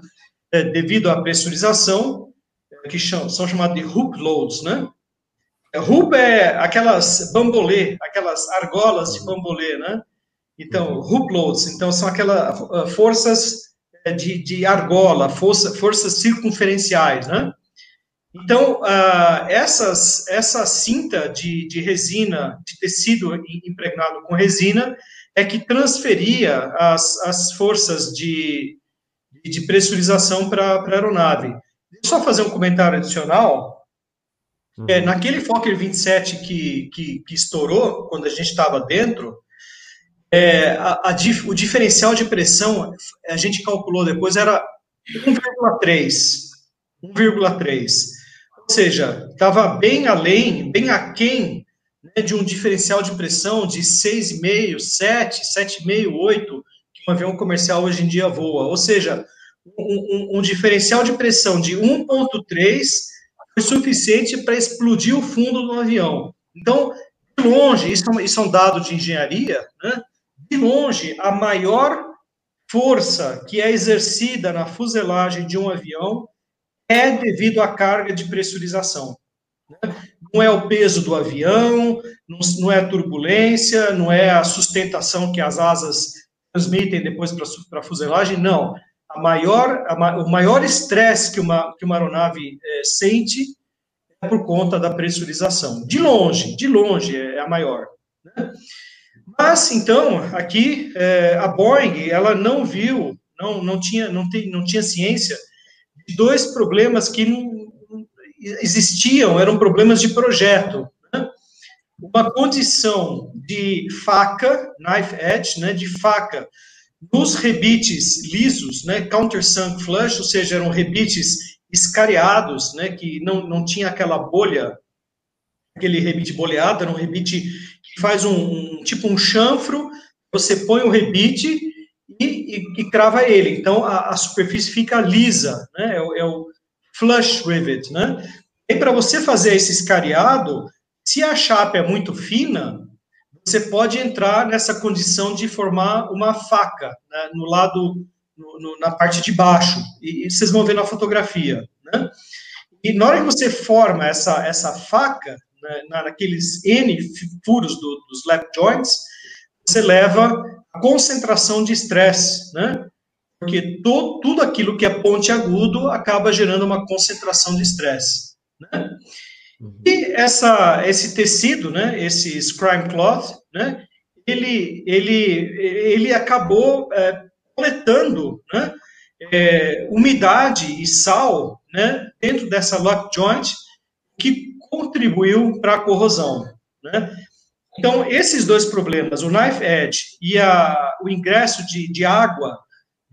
é, devido à pressurização, é, que são chamados de hoop loads, né? Hoop é aquelas bambolê, aquelas argolas de bambolê, né? Então, hoop loads, então são aquelas uh, forças é, de, de argola, força, forças circunferenciais, né? Então, uh, essas, essa cinta de, de resina, de tecido impregnado com resina, é que transferia as, as forças de, de pressurização para a aeronave. Deixa eu só fazer um comentário adicional. Uhum. É, naquele Fokker 27 que, que, que estourou, quando a gente estava dentro, é, a, a, o diferencial de pressão, a gente calculou depois, era 1,3. 1,3. Ou seja, estava bem além, bem aquém né, de um diferencial de pressão de 6,5, 7, 7,5, 8 que um avião comercial hoje em dia voa. Ou seja, um, um, um diferencial de pressão de 1,3 foi suficiente para explodir o fundo do avião. Então, de longe, isso, é isso é um dado de engenharia, né? de longe, a maior força que é exercida na fuselagem de um avião é devido à carga de pressurização. Né? Não é o peso do avião, não é a turbulência, não é a sustentação que as asas transmitem depois para a fuselagem, não. A maior, a, o maior estresse que uma, que uma aeronave é, sente é por conta da pressurização. De longe, de longe é, é a maior. Né? Mas, então, aqui, é, a Boeing, ela não viu, não, não, tinha, não, tem, não tinha ciência de dois problemas que existiam, eram problemas de projeto uma condição de faca, knife edge, né, de faca, nos rebites lisos, né, countersunk flush, ou seja, eram rebites escariados, né, que não, não tinha aquela bolha, aquele rebite boleado, era um rebite que faz um, um tipo um chanfro, você põe o rebite e, e, e crava ele. Então, a, a, superfície fica lisa, né, é, é o flush rivet, né. E para você fazer esse escariado, se a chapa é muito fina, você pode entrar nessa condição de formar uma faca né, no lado, no, no, na parte de baixo, e, e, vocês vão ver na fotografia. Né? E na hora que você forma essa, essa faca, né, naqueles N furos do, dos lap joints, você leva a concentração de estresse, né? Porque to, tudo aquilo que é ponte agudo acaba gerando uma concentração de estresse. Né? Uhum. E essa, esse tecido, né, esse scrim cloth, né, ele, ele, ele acabou é, coletando né, é, umidade e sal né, dentro dessa lock joint, que contribuiu para a corrosão. Né? Então, esses dois problemas, o knife edge e a, o ingresso de, de água,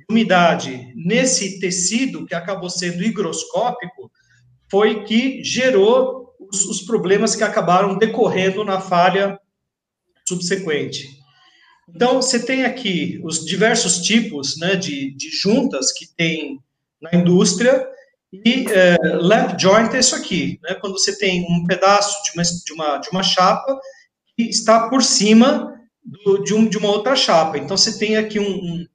umidade nesse tecido que acabou sendo higroscópico, foi que gerou os, os problemas que acabaram decorrendo na falha subsequente. Então, você tem aqui os diversos tipos né, de, de juntas que tem na indústria, e é, lap joint é isso aqui, né, quando você tem um pedaço de uma, de uma, de uma chapa que está por cima do, de, um, de uma outra chapa. Então, você tem aqui um,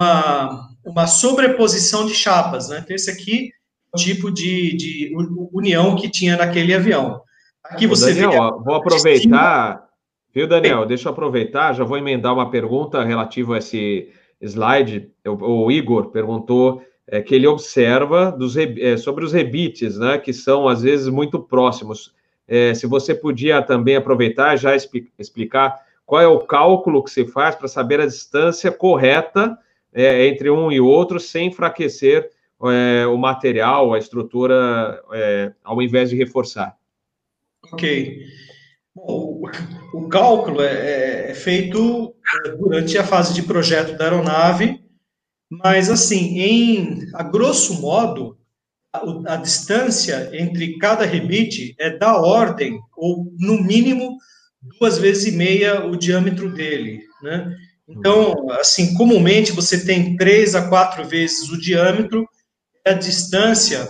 uma, uma sobreposição de chapas, né? Então, esse aqui é o tipo de, de união que tinha naquele avião. Aqui você Daniel, vê... vou aproveitar, viu, Daniel? Deixa eu aproveitar, já vou emendar uma pergunta relativa a esse slide. O, o Igor perguntou é, que ele observa dos, é, sobre os rebites, né, que são às vezes muito próximos. É, se você podia também aproveitar já explicar qual é o cálculo que se faz para saber a distância correta é, entre um e outro sem enfraquecer é, o material, a estrutura, é, ao invés de reforçar. Ok. O, cálculo é, é, feito durante a fase de projeto da aeronave, mas assim, em a grosso modo, a, a, distância entre cada rebite é da ordem, ou no mínimo duas vezes e meia o diâmetro dele, né? Então, assim, comumente você tem três a quatro vezes o diâmetro, a distância,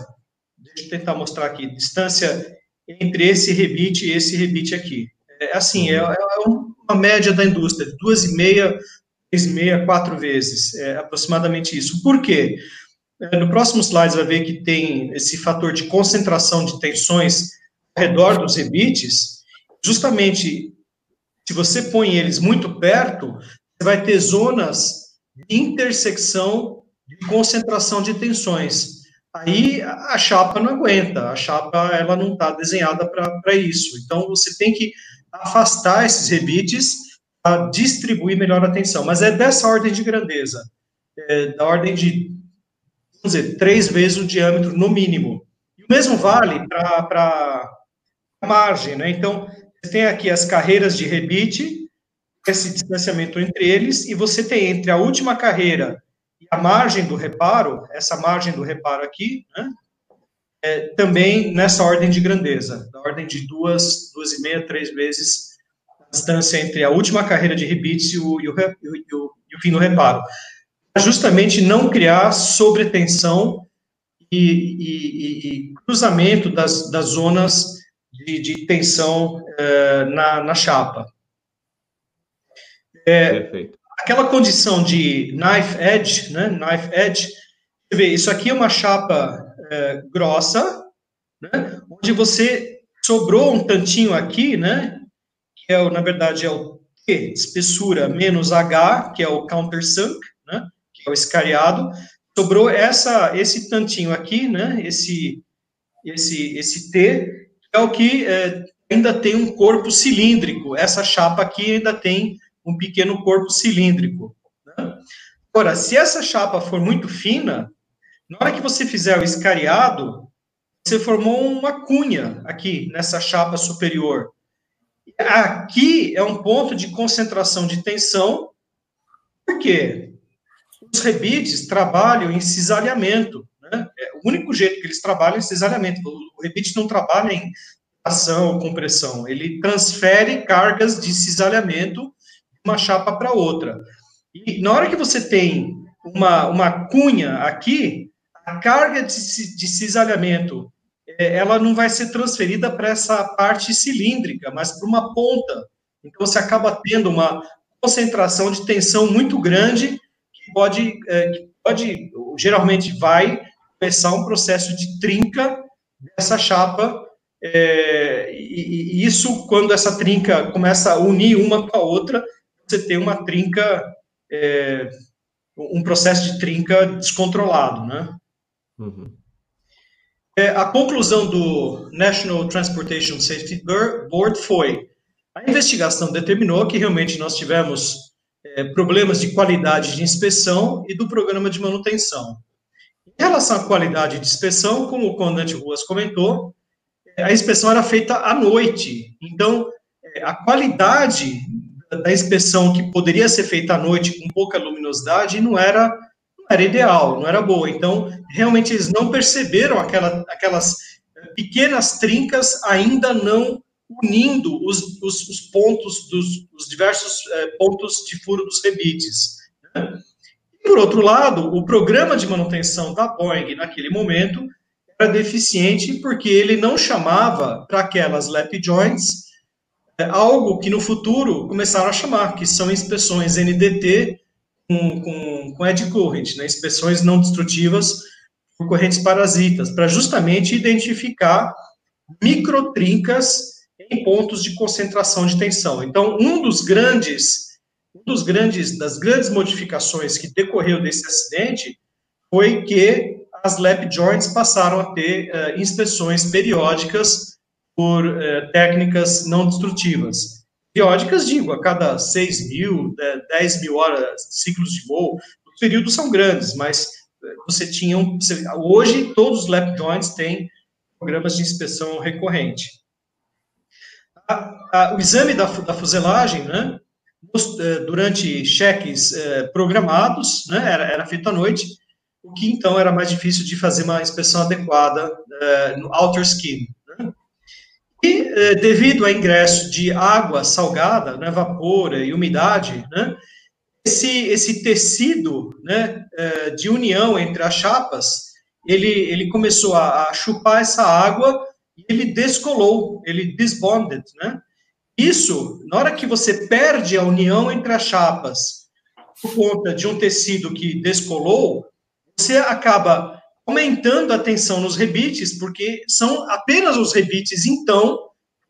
deixa eu tentar mostrar aqui, distância entre esse rebite e esse rebite aqui. É assim, é, é uma média da indústria, duas e meia, três e meia, quatro vezes, é aproximadamente isso. Por quê? É, no próximo slide, vai ver que tem esse fator de concentração de tensões ao redor dos rebites. Justamente, se você põe eles muito perto, vai ter zonas de intersecção de concentração de tensões. Aí a chapa não aguenta, a chapa ela não está desenhada para isso. Então você tem que afastar esses rebites para distribuir melhor a tensão. Mas é dessa ordem de grandeza, é da ordem de vamos dizer, três vezes o diâmetro no mínimo. E o mesmo vale para a margem, né? Então, você tem aqui as carreiras de rebite, esse distanciamento entre eles, e você tem entre a última carreira e a margem do reparo, essa margem do reparo aqui, né? É, também nessa ordem de grandeza, da ordem de duas, duas e meia, três vezes a distância entre a última carreira de rebite e o, e o, e o, e o fim do reparo justamente não criar sobretensão e, cruzamento das, das zonas de, de tensão é, na, na chapa. É, Perfeito. Aquela condição de knife edge, né, knife edge, você vê, isso aqui é uma chapa é, grossa, né, onde você sobrou um tantinho aqui, né, que é, na verdade, é o T, espessura, menos H, que é o countersunk, né, que é o escariado, sobrou essa, esse tantinho aqui, né, esse, esse, esse T, que é o que é, ainda tem um corpo cilíndrico, essa chapa aqui ainda tem um pequeno corpo cilíndrico. Né? Agora, se essa chapa for muito fina, na hora que você fizer o escariado, você formou uma cunha aqui nessa chapa superior. Aqui é um ponto de concentração de tensão, por quê? os rebites trabalham em cisalhamento. Né? É, o único jeito que eles trabalham é cisalhamento. O rebite não trabalha em ação ou compressão. Ele transfere cargas de cisalhamento uma chapa para outra. E na hora que você tem uma, uma cunha aqui, a carga de, de cisalhamento é, ela não vai ser transferida para essa parte cilíndrica, mas para uma ponta. Então você acaba tendo uma concentração de tensão muito grande pode, é, que pode, geralmente vai começar um processo de trinca dessa chapa, é, e, e, isso, quando essa trinca começa a unir uma com a outra, você tem uma trinca, é, um processo de trinca descontrolado, né? Uhum. É, a conclusão do National Transportation Safety Board foi: a investigação determinou que realmente nós tivemos é, problemas de qualidade de inspeção e do programa de manutenção. Em relação à qualidade de inspeção, como o comandante Ruas comentou, é, a inspeção era feita à noite, então é, a qualidade da inspeção que poderia ser feita à noite com pouca luminosidade não era, não era ideal, não era boa. Então, realmente eles não perceberam aquela, aquelas pequenas trincas ainda não unindo os, os, os pontos dos os diversos é, pontos de furo dos rebites. Né? Por outro lado, o programa de manutenção da Boeing naquele momento era deficiente porque ele não chamava para aquelas lap joints algo que no futuro começaram a chamar, que são inspeções NDT com, com, com edge current, né, inspeções não destrutivas por correntes parasitas, para justamente identificar microtrincas em pontos de concentração de tensão. Então, um dos grandes, um dos grandes, das grandes modificações que decorreu desse acidente foi que as lap joints passaram a ter uh, inspeções periódicas por uh, técnicas não destrutivas. Periódicas, digo, a cada 6 mil, 10 mil horas, ciclos de voo. Os períodos são grandes, mas você tinha. Você, hoje, todos os lap joints têm programas de inspeção recorrente. A, a, o exame da, da fuselagem, né, durante cheques programados, né, era, era feito à noite, o que então era mais difícil de fazer uma inspeção adequada no outer skin. E uh, devido ao ingresso de água salgada, né, vapor e umidade, né, esse, esse tecido né, uh, de união entre as chapas, ele, ele começou a, a, chupar essa água e ele descolou, ele desbonded. Né? Isso, na hora que você perde a união entre as chapas por conta de um tecido que descolou, você acaba aumentando a tensão nos rebites, porque são apenas os rebites, então,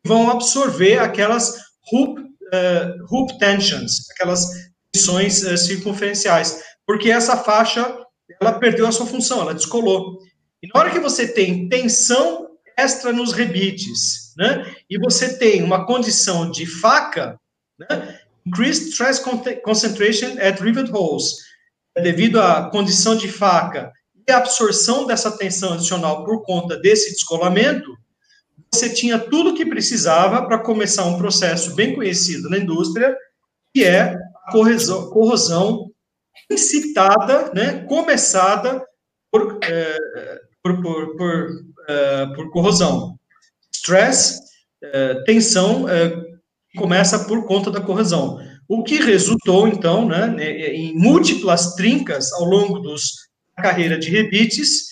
que vão absorver aquelas hoop, uh, hoop tensions, aquelas tensões uh, circunferenciais, porque essa faixa, ela perdeu a sua função, ela descolou. E na hora que você tem tensão extra nos rebites, né, e você tem uma condição de faca, né, increased stress concentration at rivet holes, devido à condição de faca e a absorção dessa tensão adicional por conta desse descolamento, você tinha tudo que precisava para começar um processo bem conhecido na indústria, que é a corrosão, corrosão incitada, né, começada por, é, por, por, por, é, por, corrosão. Stress, é, tensão, começa por conta da corrosão o que resultou, então, né, em múltiplas trincas ao longo dos, carreira de rebites.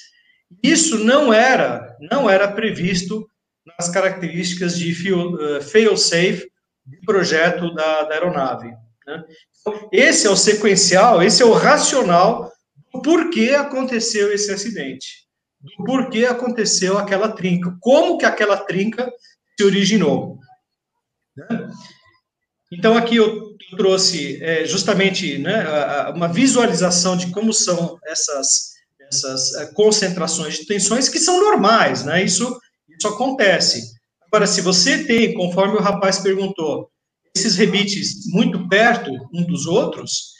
Isso não era, não era previsto nas características de fail-safe do projeto da, da aeronave. Né? Então, esse é o sequencial, esse é o racional do porquê aconteceu esse acidente, do porquê aconteceu aquela trinca, como que aquela trinca se originou. Né? Então, aqui eu trouxe é, justamente né, uma visualização de como são essas, essas é, concentrações de tensões que são normais, né? Isso, isso acontece. Agora, se você tem, conforme o rapaz perguntou, esses rebites muito perto um dos outros,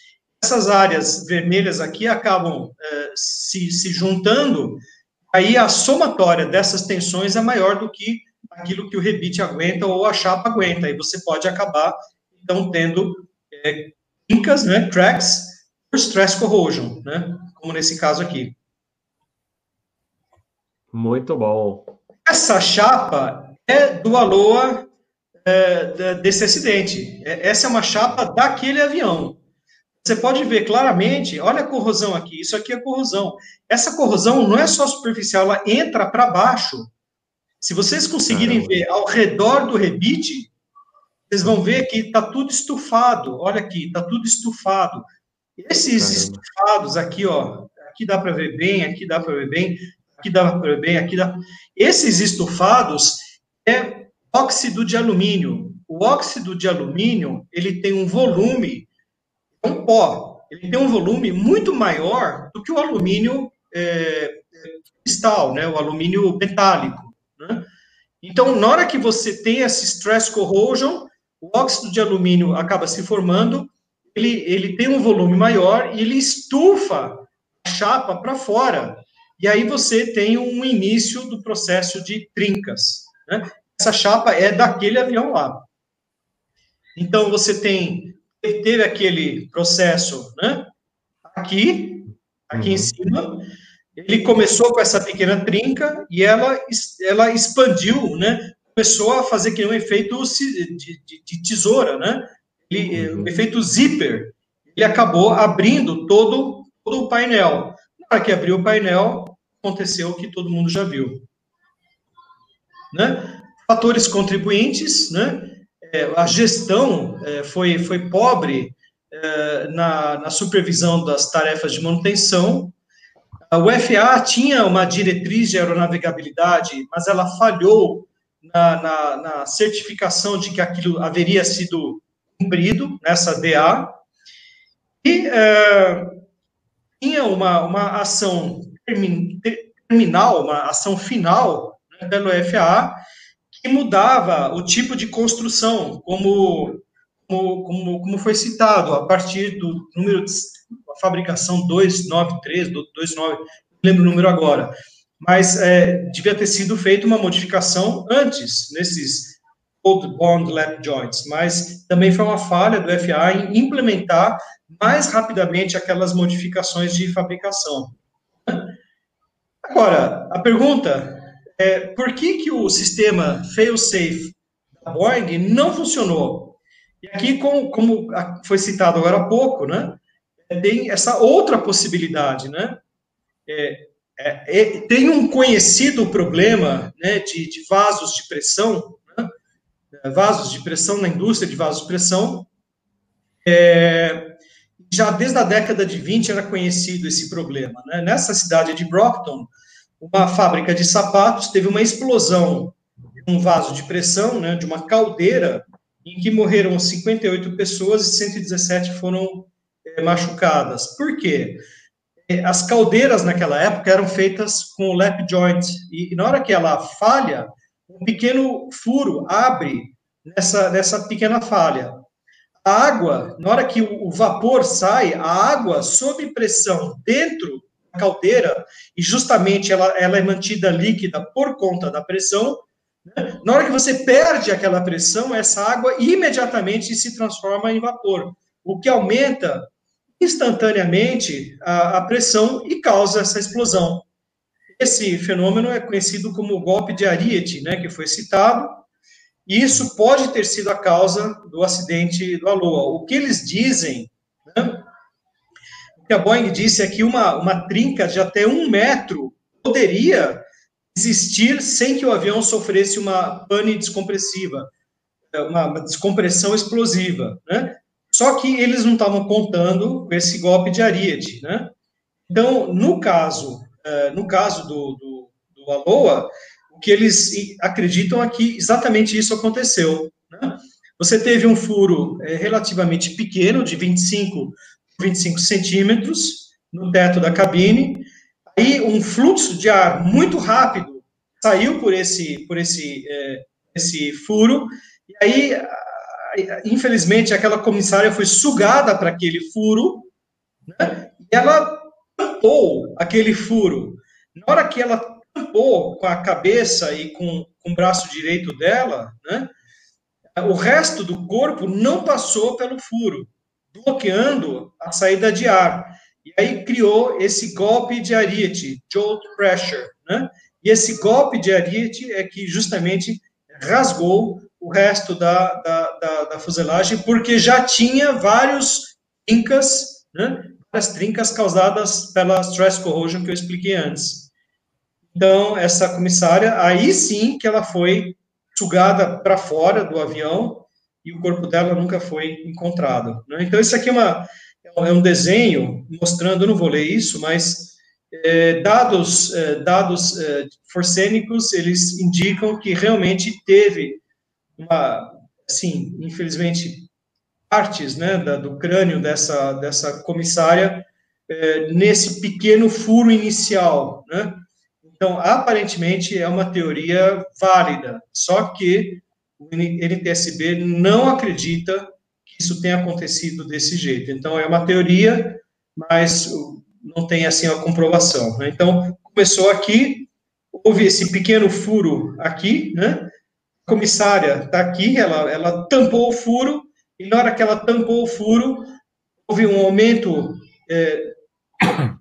essas áreas vermelhas aqui acabam é, se, se juntando, aí a somatória dessas tensões é maior do que aquilo que o rebite aguenta ou a chapa aguenta, aí você pode acabar estão tendo é, incas, né, cracks, por stress corrosion, né, como nesse caso aqui. Muito bom. Essa chapa é do Aloha é, desse acidente. É, essa é uma chapa daquele avião. Você pode ver claramente, olha a corrosão aqui, isso aqui é corrosão. Essa corrosão não é só superficial, ela entra para baixo. Se vocês conseguirem Caramba. ver ao redor do rebite, vocês vão ver que está tudo estufado. Olha aqui, está tudo estufado. Esses Caramba. estufados aqui, ó, aqui dá para ver bem, aqui dá para ver bem, aqui dá para ver bem, aqui dá. Esses estufados é óxido de alumínio. O óxido de alumínio ele tem um volume, é um pó. Ele tem um volume muito maior do que o alumínio é, cristal, né? O alumínio metálico. Né? Então, na hora que você tem esse stress corrosion, o óxido de alumínio acaba se formando, ele, ele tem um volume maior e ele estufa a chapa para fora. E aí você tem um início do processo de trincas. Né? Essa chapa é daquele avião lá. Então você tem teve aquele processo, né? Aqui, aqui uhum. em cima, ele começou com essa pequena trinca e ela ela expandiu, né? Começou a fazer que um efeito de, de, de tesoura, né? Ele, uhum. O efeito zíper. Ele acabou abrindo todo, todo o painel. Na hora que abriu o painel, aconteceu o que todo mundo já viu. Né? Fatores contribuintes, né? É, a gestão é, foi, foi pobre eh, na, na supervisão das tarefas de manutenção. O FAA tinha uma diretriz de aeronavegabilidade, mas ela falhou na, na, na certificação de que aquilo haveria sido cumprido nessa DA. E é, tinha uma, uma ação terminal, uma ação final né, pelo FAA, que mudava o tipo de construção, como como, como, como foi citado, a partir do número de fabricação 293, do 29, não lembro o número agora, mas é, devia ter sido feita uma modificação antes, nesses Old Bond Lap Joints, mas também foi uma falha do FAA em implementar mais rapidamente aquelas modificações de fabricação. Agora, a pergunta é, por que, que o sistema fail-safe da Boeing não funcionou? E aqui, como, como foi citado agora há pouco, né, tem essa outra possibilidade, né? É, é, é, tem um conhecido problema né, de, de vasos de pressão, né, vasos de pressão na indústria de vasos de pressão. É, já desde a década de 20 era conhecido esse problema. Né? Nessa cidade de Brockton, uma fábrica de sapatos teve uma explosão de um vaso de pressão, né, de uma caldeira, em que morreram 58 pessoas e 117 foram é, machucadas. Por quê? É, as caldeiras naquela época eram feitas com o lap joint, e, e na hora que ela falha, um pequeno furo abre nessa, nessa pequena falha. A água, na hora que o, o vapor sai, a água sob pressão dentro da caldeira, e justamente ela, ela é mantida líquida por conta da pressão, né? Na hora que você perde aquela pressão, essa água imediatamente se transforma em vapor, o que aumenta instantaneamente a, a pressão e causa essa explosão. Esse fenômeno é conhecido como golpe de Ariete, né, que foi citado, e isso pode ter sido a causa do acidente do Aloha. O que eles dizem, né, o que a Boeing disse é que uma, uma trinca de até um metro poderia existir sem que o avião sofresse uma pane descompressiva, uma, descompressão explosiva, né? Só que eles não estavam contando esse golpe de Ariete, né? Então, no caso, uh, no caso do, do, do Aloha, o que eles acreditam é que exatamente isso aconteceu. Né? Você teve um furo é, relativamente pequeno, de 25, 25 centímetros, no teto da cabine, Aí um fluxo de ar muito rápido saiu por esse, por esse, é, esse furo, e aí, infelizmente, aquela comissária foi sugada para aquele furo, né, e ela tampou aquele furo. Na hora que ela tampou com a cabeça e com, com o braço direito dela, né, o resto do corpo não passou pelo furo, bloqueando a saída de ar. E aí criou esse golpe de ariete, jolt pressure, né? E esse golpe de ariete é que justamente rasgou o resto da, da, da, da fuselagem, porque já tinha vários trincas, né? Várias trincas causadas pela stress corrosion que eu expliquei antes. Então, essa comissária, aí sim que ela foi sugada para fora do avião e o corpo dela nunca foi encontrado. Né? Então, isso aqui é uma, é um desenho mostrando, eu não vou ler isso, mas é, dados, é, dados é, forcênicos, eles indicam que realmente teve uma, assim, infelizmente, partes, né, da, do crânio dessa, dessa comissária é, nesse pequeno furo inicial, né? Então, aparentemente, é uma teoria válida, só que o NTSB não acredita isso tenha acontecido desse jeito. Então, é uma teoria, mas não tem, assim, a comprovação. Né? Então, começou aqui, houve esse pequeno furo aqui, né? A comissária está aqui, ela, ela tampou o furo, e na hora que ela tampou o furo, houve um aumento é,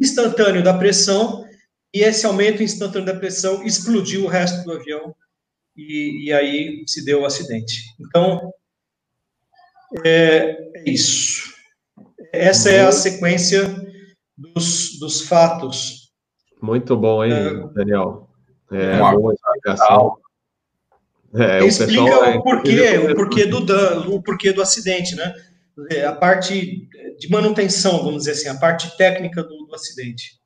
instantâneo da pressão, e esse aumento instantâneo da pressão explodiu o resto do avião, e, e aí se deu o acidente. Então, é, é isso. Essa é a sequência dos, dos fatos. Muito bom, hein, é, Daniel? É boa explicação. É, o explica o, porquê, o porquê do dano, o porquê do acidente, né? a parte de manutenção, vamos dizer assim, a parte técnica do, do acidente.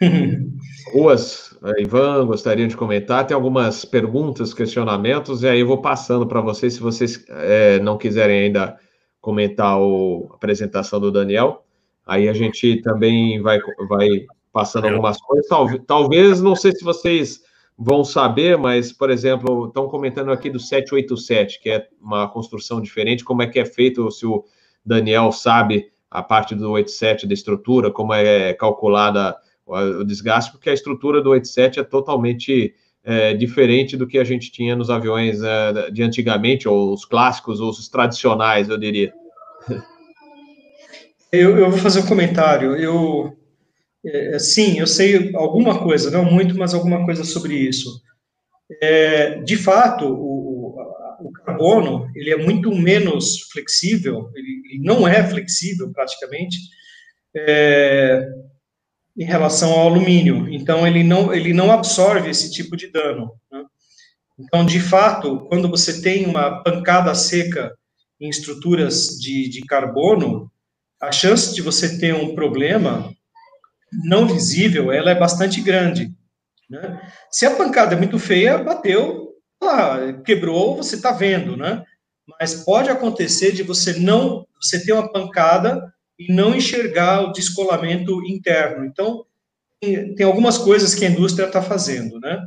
Ruas, Ivan, gostaria de comentar. Tem algumas perguntas, questionamentos, e aí eu vou passando para vocês, se vocês é, não quiserem ainda comentar o, a apresentação do Daniel. Aí a gente também vai, vai passando algumas coisas. Talvez, talvez, não sei se vocês vão saber, mas, por exemplo, estão comentando aqui do 787, que é uma construção diferente, como é que é feito, se o Daniel sabe a parte do 87 da estrutura, como é calculada o desgaste, porque a estrutura do 87 é totalmente é, diferente do que a gente tinha nos aviões é, de antigamente, ou os clássicos, ou os tradicionais, eu diria. Eu, eu vou fazer um comentário. Eu, é, sim, eu sei alguma coisa, não muito, mas alguma coisa sobre isso. É, de fato, o, o, carbono ele é muito menos flexível, ele, ele não é flexível praticamente é, em relação ao alumínio. Então ele não ele não absorve esse tipo de dano. Né? Então, de fato, quando você tem uma pancada seca em estruturas de, de carbono, a chance de você ter um problema não visível, ela é bastante grande. Né? Se a pancada é muito feia, bateu, lá, quebrou, você está vendo, né? Mas pode acontecer de você não, você ter uma pancada e não enxergar o descolamento interno. Então, tem, algumas coisas que a indústria está fazendo, né?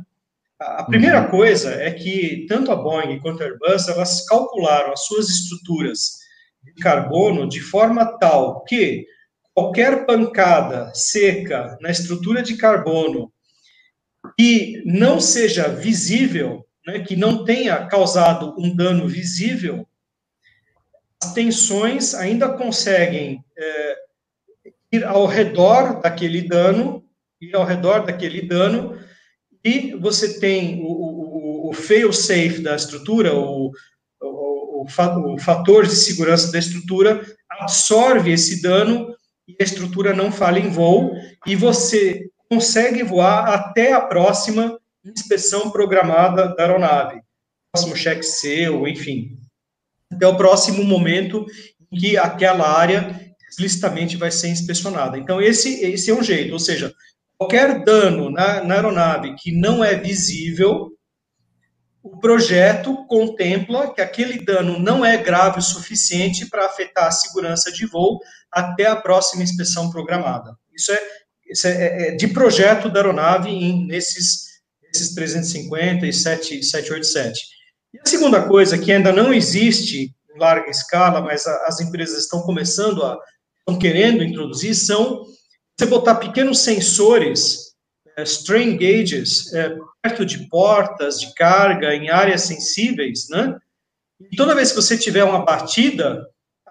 A primeira uhum. coisa é que tanto a Boeing quanto a Airbus, elas calcularam as suas estruturas de carbono de forma tal que qualquer pancada seca na estrutura de carbono que não seja visível, né, que não tenha causado um dano visível, as tensões ainda conseguem é, ir ao redor daquele dano, ir ao redor daquele dano, e você tem o, o, o fail-safe da estrutura, o, o, o fator de segurança da estrutura, absorve esse dano e a estrutura não falha em voo, e você consegue voar até a próxima inspeção programada da aeronave, próximo cheque seu, enfim, até o próximo momento em que aquela área explicitamente vai ser inspecionada. Então, esse, esse é um jeito, ou seja, qualquer dano na, na aeronave que não é visível, o projeto contempla que aquele dano não é grave o suficiente para afetar a segurança de voo até a próxima inspeção programada. Isso é, isso é, é, é de projeto da aeronave em, nesses, nesses 350 e 787. E a segunda coisa que ainda não existe em larga escala, mas a, as empresas estão começando a, estão querendo introduzir, são você botar pequenos sensores, é, strain gauges, é, perto de portas de carga, em áreas sensíveis, né? E toda vez que você tiver uma batida,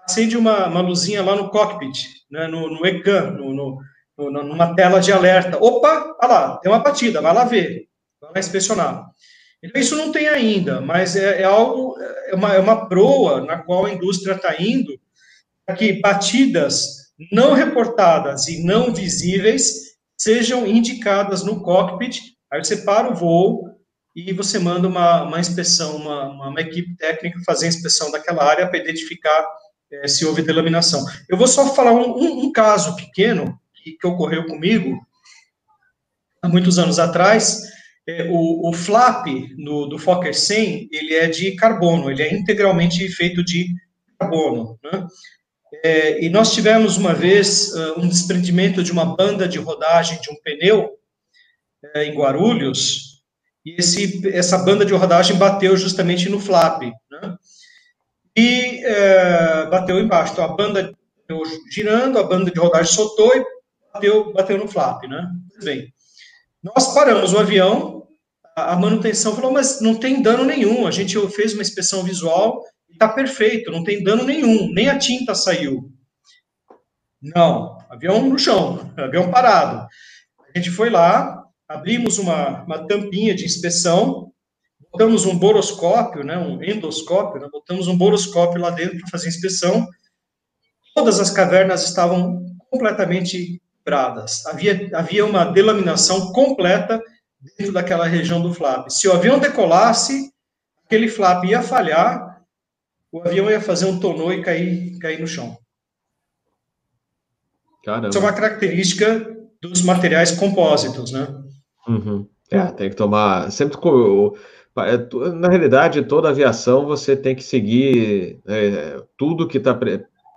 acende uma, uma luzinha lá no cockpit, né? no, no ECAN, no, no, numa tela de alerta. Opa, olha lá, tem uma batida, vai lá ver, vai lá inspecionar. Então, isso não tem ainda, mas é, é algo, é uma, é uma proa na qual a indústria está indo, para que batidas não reportadas e não visíveis sejam indicadas no cockpit Aí você para o voo e você manda uma, uma inspeção, uma, uma, equipe técnica fazer a inspeção daquela área para identificar é, se houve delaminação. Eu vou só falar um, um, um caso pequeno que, que, ocorreu comigo há muitos anos atrás. É, o, o, flap no, do Fokker 100, ele é de carbono, ele é integralmente feito de carbono, né? É, e nós tivemos uma vez uh, um desprendimento de uma banda de rodagem de um pneu é, em Guarulhos, e esse, essa banda de rodagem bateu justamente no flap? E é, bateu embaixo. Então, a banda girando, a banda de rodagem soltou e bateu, bateu no flap, né? Bem, nós paramos o avião, a, manutenção falou, mas não tem dano nenhum, a gente fez uma inspeção visual está perfeito, não tem dano nenhum, nem a tinta saiu. Não, avião no chão, avião parado. A gente foi lá, abrimos uma, uma tampinha de inspeção, botamos um boroscópio, né, um endoscópio, né, botamos um boroscópio lá dentro para fazer inspeção. Todas as cavernas estavam completamente quebradas. Havia, havia uma delaminação completa dentro daquela região do flap. Se o avião decolasse, aquele flap ia falhar o avião ia fazer um tonô e cair, cair no chão. Caramba. Isso é uma característica dos materiais compósitos, né? Uhum. É, tem que tomar. Sempre. É, na realidade, toda aviação você tem que seguir é, tudo que está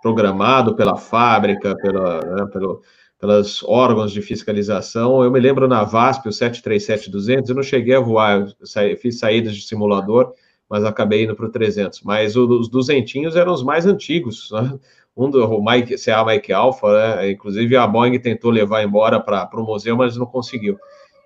programado pela fábrica, pela, né, pelo, pelos órgãos de fiscalização. Eu me lembro na VASP, o 737-200, eu não cheguei a voar, saí, fiz saídas de simulador, mas acabei indo para o 300. Mas os duzentinhos eram os mais antigos, né? Um do o Mike, CA Mike Alpha, né? inclusive a Boeing tentou levar embora para o museu, mas não conseguiu.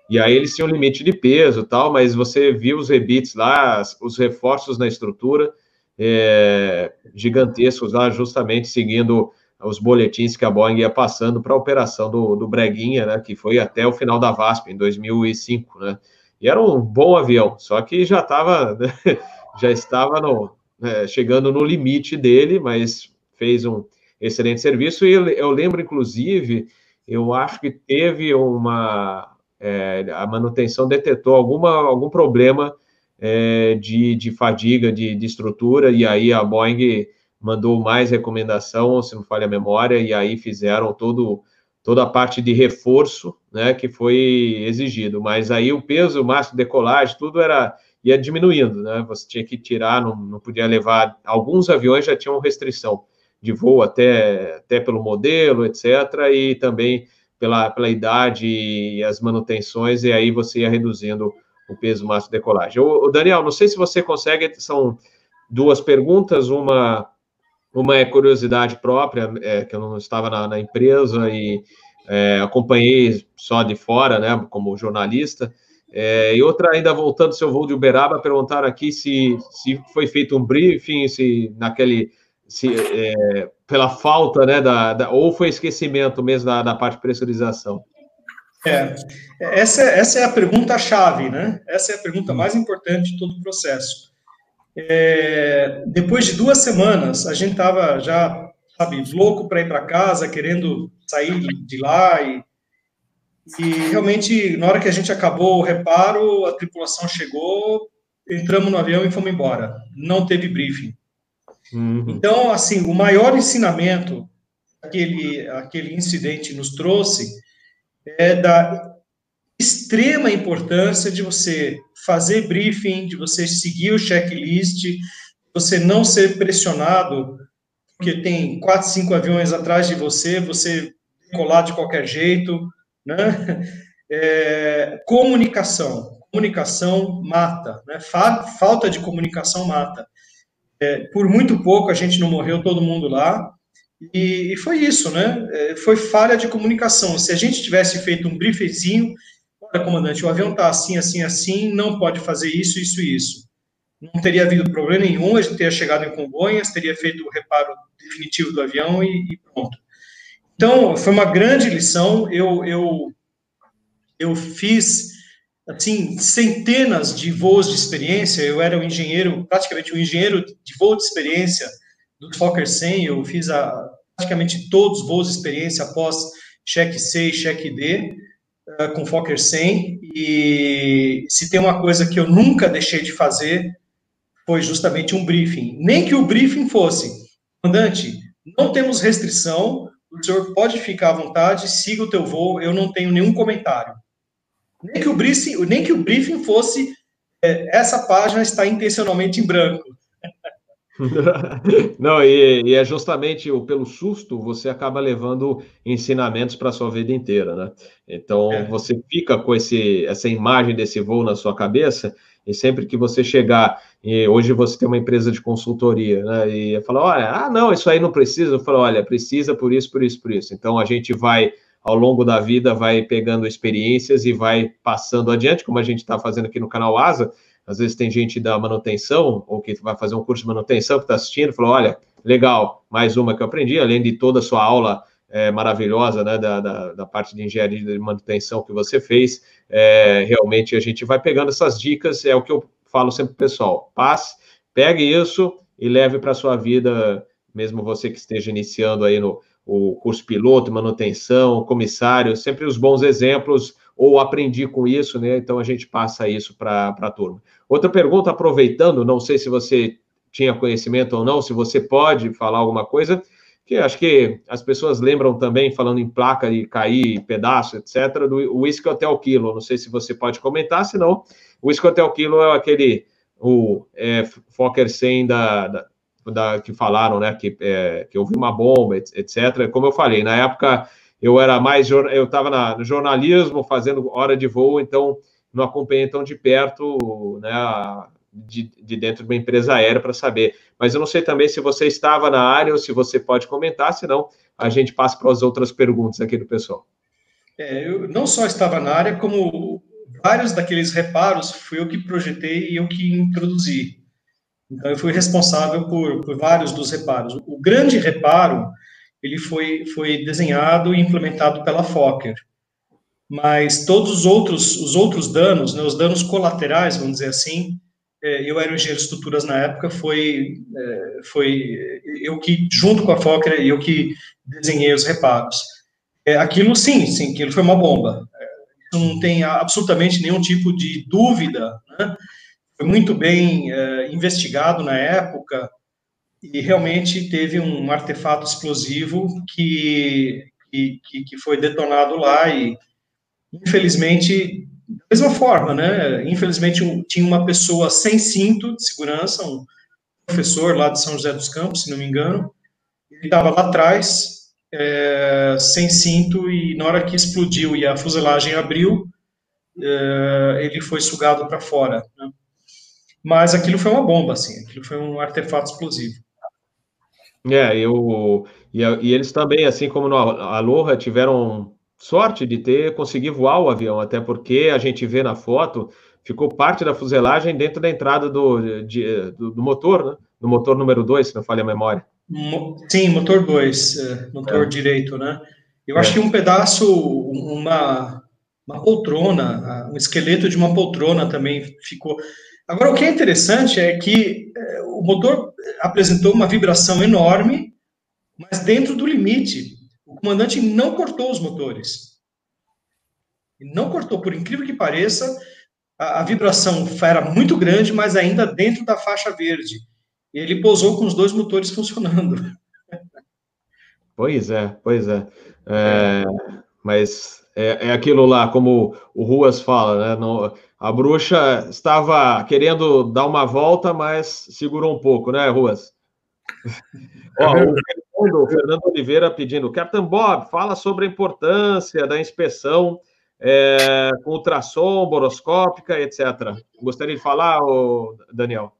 E aí eles tinham limite de peso tal, mas você viu os rebits lá, os reforços na estrutura é, gigantescos lá, justamente seguindo os boletins que a Boeing ia passando para a operação do, do Breguinha, né, que foi até o final da VASP, em 2005, né, e era um bom avião, só que já estava, né, já estava no, é, chegando no limite dele, mas fez um excelente serviço, e eu lembro, inclusive, eu acho que teve uma, é, a manutenção detectou alguma, algum problema é, de, de fadiga de, de estrutura, e aí a Boeing mandou mais recomendação, se não falha a memória, e aí fizeram todo, toda a parte de reforço, né, que foi exigido. Mas aí o peso, o máximo de decolagem, tudo era ia diminuindo, né? Você tinha que tirar, não, não podia levar. Alguns aviões já tinham restrição de voo até, até pelo modelo, etc., e também pela, pela idade e as manutenções, e aí você ia reduzindo o peso máximo de decolagem. O, Daniel, não sei se você consegue, são duas perguntas, uma uma é curiosidade própria, é, que eu não estava na, na empresa e é, acompanhei só de fora, né, como jornalista. É, e outra, ainda voltando ao seu voo de Uberaba, perguntaram aqui se, se foi feito um briefing, se naquele. Se, é, pela falta, né, da, da, ou foi esquecimento mesmo da, da parte de pressurização. É, essa, essa é a pergunta-chave, né? Essa é a pergunta mais importante de todo o processo. É, depois de duas semanas, a gente estava já, sabe, louco para ir para casa, querendo sair de lá e, e realmente, na hora que a gente acabou o reparo, a tripulação chegou, entramos no avião e fomos embora. Não teve briefing. Uhum. Então, assim, o maior ensinamento que aquele, aquele incidente nos trouxe é da extrema importância de você fazer briefing, de você seguir o checklist, você não ser pressionado, porque tem quatro, cinco aviões atrás de você, você colar de qualquer jeito, né? É, comunicação, comunicação mata, né? Falta de comunicação mata. É, por muito pouco a gente não morreu todo mundo lá, e, e, foi isso, né? É, foi falha de comunicação. Se a gente tivesse feito um briefzinho, olha, comandante, o avião está assim, assim, assim, não pode fazer isso, isso isso. Não teria havido problema nenhum, a gente teria chegado em Congonhas, teria feito o reparo definitivo do avião e, e pronto. Então, foi uma grande lição. Eu, eu, eu fiz, assim, centenas de voos de experiência. Eu era um engenheiro, praticamente um engenheiro de voo de experiência do Fokker 100. Eu fiz a, praticamente todos os voos de experiência após cheque C e cheque D uh, com Fokker 100 e se tem uma coisa que eu nunca deixei de fazer foi justamente um briefing. Nem que o briefing fosse, comandante, não temos restrição, o senhor pode ficar à vontade, siga o teu voo, eu não tenho nenhum comentário. Nem que o briefing, nem que o briefing fosse, é, essa página está intencionalmente em branco. Não, e, e, é justamente o, pelo susto você acaba levando ensinamentos para a sua vida inteira, né? Então é. você fica com esse, essa imagem desse voo na sua cabeça, e sempre que você chegar, e hoje você tem uma empresa de consultoria, né? E fala, olha, ah, não, isso aí não precisa. Eu falo, olha, precisa por isso, por isso, por isso. Então a gente vai ao longo da vida vai pegando experiências e vai passando adiante, como a gente está fazendo aqui no canal Asa, às vezes tem gente da manutenção, ou que vai fazer um curso de manutenção, que está assistindo, falou: olha, legal, mais uma que eu aprendi, além de toda a sua aula é, maravilhosa, né, da, da, da, parte de engenharia de manutenção que você fez, é, realmente a gente vai pegando essas dicas, é o que eu falo sempre pessoal: passe, pegue isso e leve para a sua vida, mesmo você que esteja iniciando aí no o curso piloto, manutenção, comissário, sempre os bons exemplos ou aprendi com isso, né? Então a gente passa isso para a turma. Outra pergunta, aproveitando, não sei se você tinha conhecimento ou não, se você pode falar alguma coisa, que acho que as pessoas lembram também, falando em placa e cair, pedaço, etc., do Whisky Hotel Kilo. Não sei se você pode comentar, senão o Whisky Hotel Kilo é aquele, o é, Fokker 100 da, da, da, que falaram, né, que, é, que houve uma bomba, etc. Como eu falei, na época eu era mais, eu estava no jornalismo, fazendo hora de voo, então não acompanhei tão de perto, né, de, de dentro de uma empresa aérea para saber. Mas eu não sei também se você estava na área ou se você pode comentar, senão a gente passa para as outras perguntas aqui do pessoal. É, eu não só estava na área, como vários daqueles reparos fui eu que projetei e eu que introduzi. Então, eu fui responsável por, por vários dos reparos. O grande reparo, ele foi, foi desenhado e implementado pela Fokker. Mas todos os outros, os outros danos, né, os danos colaterais, vamos dizer assim, é, eu era engenheiro de estruturas na época, foi, é, foi eu que, junto com a Fokker, eu que desenhei os reparos. É, aquilo, sim, sim, aquilo foi uma bomba. Não tem absolutamente nenhum tipo de dúvida, né? Foi muito bem investigado na época e realmente teve um artefato explosivo que, que, que foi detonado lá e, infelizmente, da mesma forma, né? Infelizmente, um, tinha uma pessoa sem cinto de segurança, um professor lá de São José dos Campos, se não me engano. Ele estava lá atrás, é, sem cinto, e na hora que explodiu e a fuselagem abriu, é, ele foi sugado para fora. Né? Mas aquilo foi uma bomba, assim, aquilo foi um artefato explosivo. É, eu, e, e eles também, assim como no Aloha, tiveram sorte de ter conseguido voar o avião, até porque a gente vê na foto, ficou parte da fuselagem dentro da entrada do, de, do, do, motor, né? Do motor número 2, se não falha a memória. Sim, motor 2, é, motor é. direito, né? Eu é. acho que um pedaço, uma, uma poltrona, um esqueleto de uma poltrona também ficou. Agora, o que é interessante é que é, o motor apresentou uma vibração enorme, mas dentro do limite o comandante não cortou os motores. não cortou, por incrível que pareça, a, a vibração era muito grande, mas ainda dentro da faixa verde. Ele pousou com os dois motores funcionando. Pois é, pois é. é mas é, é, aquilo lá, como o Ruas fala, né? No, a bruxa estava querendo dar uma volta, mas segurou um pouco, né, Ruas? Ó, o Fernando, Fernando Oliveira pedindo, Captain Bob, fala sobre a importância da inspeção é, com ultrassom, boroscópica, etc. Gostaria de falar, Daniel?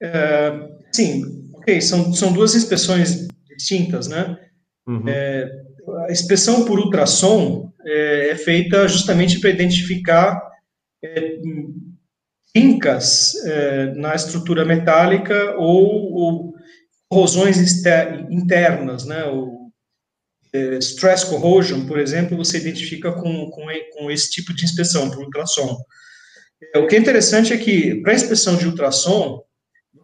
É, sim, ok, são, são duas inspeções distintas, né? Uhum. É, a inspeção por ultrassom é, é feita justamente para identificar é, fincas é, na estrutura metálica ou, ou corrosões internas, né? O é, stress corrosion, por exemplo, você identifica com, com, com esse tipo de inspeção por ultrassom. É, o que é interessante é que para inspeção de ultrassom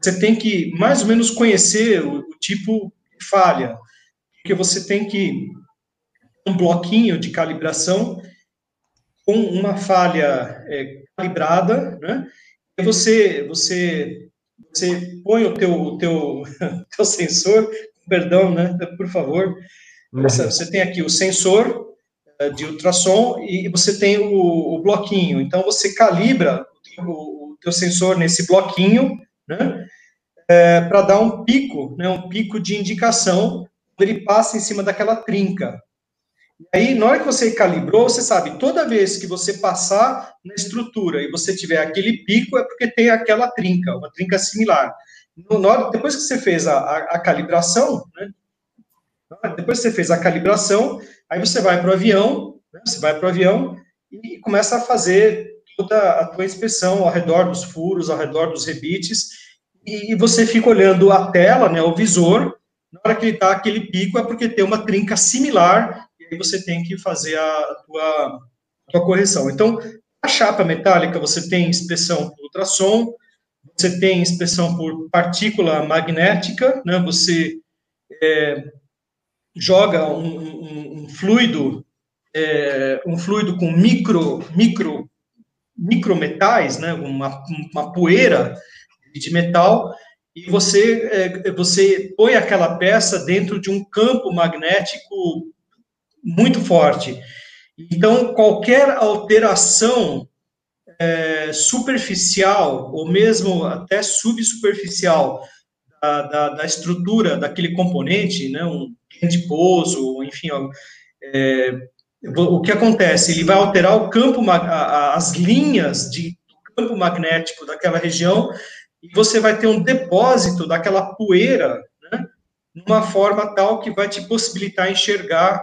você tem que mais ou menos conhecer o, o tipo de falha, porque você tem que um bloquinho de calibração com uma falha é, calibrada, né? E você, você, você põe o teu, o teu, teu sensor, perdão, né? Por favor. Você, você tem aqui o sensor é, de ultrassom e você tem o, o bloquinho. Então você calibra o, o teu sensor nesse bloquinho, né? É, para dar um pico, né? Um pico de indicação ele passa em cima daquela trinca. E aí, na hora que você calibrou, você sabe, toda vez que você passar na estrutura e você tiver aquele pico, é porque tem aquela trinca, uma trinca similar. Hora, depois que você fez a, a, a calibração, né, depois que você fez a calibração, aí você vai para o avião, né, você vai para o avião e começa a fazer toda a tua inspeção ao redor dos furos, ao redor dos rebites, e, e você fica olhando a tela, né, o visor, na hora que ele está aquele pico é porque tem uma trinca similar e aí você tem que fazer a tua, a tua correção. Então, a chapa metálica, você tem inspeção por ultrassom, você tem inspeção por partícula magnética, né? você é, joga um, um, um fluido, é, um fluido com micro, micro, micrometais, né? uma, uma poeira de metal e você, é, você põe aquela peça dentro de um campo magnético muito forte. Então, qualquer alteração é, superficial, ou mesmo até subsuperficial, da, da, da, estrutura daquele componente, né, um pouso, enfim, é, o que acontece? Ele vai alterar o campo, as linhas de campo magnético daquela região e você vai ter um depósito daquela poeira, né, numa forma tal que vai te possibilitar enxergar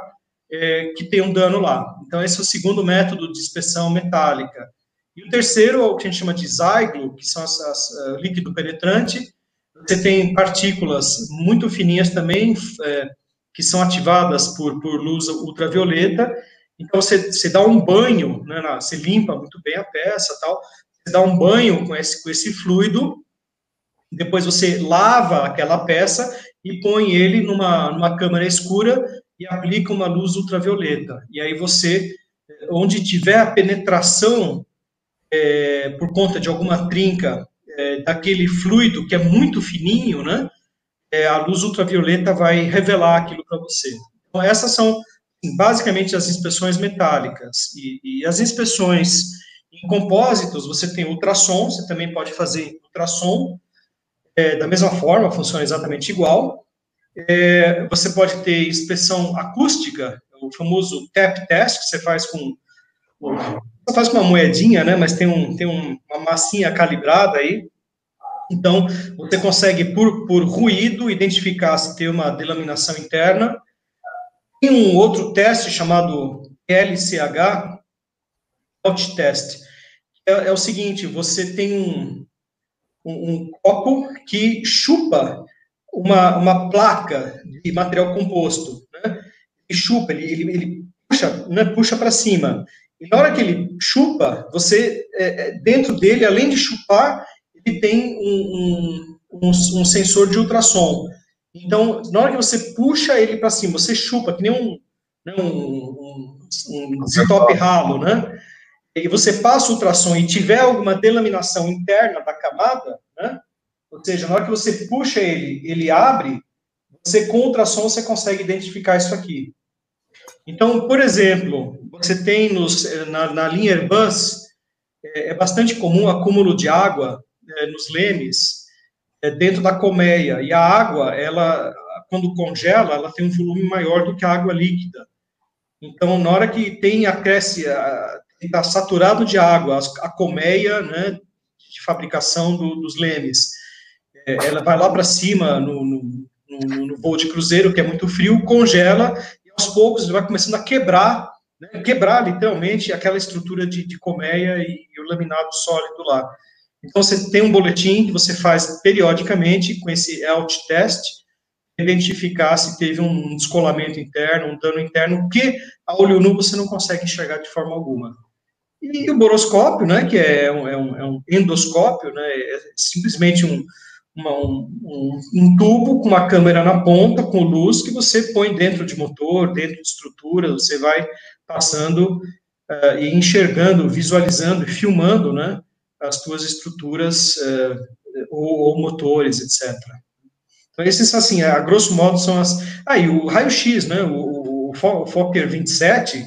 é, que tem um dano lá. Então, esse é o segundo método de inspeção metálica. E o terceiro é o que a gente chama de zyglo, que são as, as uh, líquido penetrante. Você tem partículas muito fininhas também, é, que são ativadas por, por luz ultravioleta. Então, você, você dá um banho, né, na, você limpa muito bem a peça tal, você dá um banho com esse, com esse fluido, depois você lava aquela peça e põe ele numa, numa câmara escura e aplica uma luz ultravioleta. E aí você, onde tiver a penetração é, por conta de alguma trinca é, daquele fluido que é muito fininho, né? É, a luz ultravioleta vai revelar aquilo para você. Então, essas são basicamente as inspeções metálicas. E, e, as inspeções em compósitos, você tem ultrassom, você também pode fazer ultrassom, é, da mesma forma, funciona exatamente igual. É, você pode ter inspeção acústica, o famoso tap test, que você faz com você faz com uma moedinha, né? Mas tem, um, tem um, uma massinha calibrada aí. Então, você consegue, por, por ruído, identificar se tem uma delaminação interna. Tem um outro teste chamado LCH, Out Test. É, é o seguinte, você tem um, um, um copo que chupa uma, uma placa de material composto, né? Ele chupa, ele, ele, ele puxa, né, puxa para cima. E na hora que ele chupa, você, é, é, dentro dele, além de chupar, ele tem um, um, um, um sensor de ultrassom. Então, na hora que você puxa ele para cima, você chupa, que nem um, né, um, um, um ralo, né? E você passa o ultrassom e tiver alguma delaminação interna da camada? Ou seja, na hora que você puxa ele, ele abre, você com o ultrassom você consegue identificar isso aqui. Então, por exemplo, você tem nos, na, na linha Airbus, é, é, bastante comum acúmulo de água é, nos lemes é, dentro da colmeia, e a água, ela, quando congela, ela tem um volume maior do que a água líquida. Então, na hora que tem acresce, está saturado de água, a, a colmeia, né, de fabricação do, dos lemes, é, ela vai lá para cima no, no, no, no voo de cruzeiro, que é muito frio, congela aos poucos vai começando a quebrar, né, quebrar literalmente aquela estrutura de, de colmeia e, e, o laminado sólido lá. Então você tem um boletim que você faz periodicamente com esse ELT test, identificar se teve um descolamento interno, um dano interno, que a olho nu você não consegue enxergar de forma alguma. E o boroscópio, né, que é um, é um, é um endoscópio, né, é simplesmente um, uma, um, um, tubo com uma câmera na ponta, com luz, que você põe dentro de motor, dentro de estrutura, você vai passando uh, e enxergando, visualizando e filmando, né, as tuas estruturas uh, ou, ou, motores, etc. Então, esses, assim, a grosso modo, são as... Ah, e o raio-x, né, o, o Fokker 27,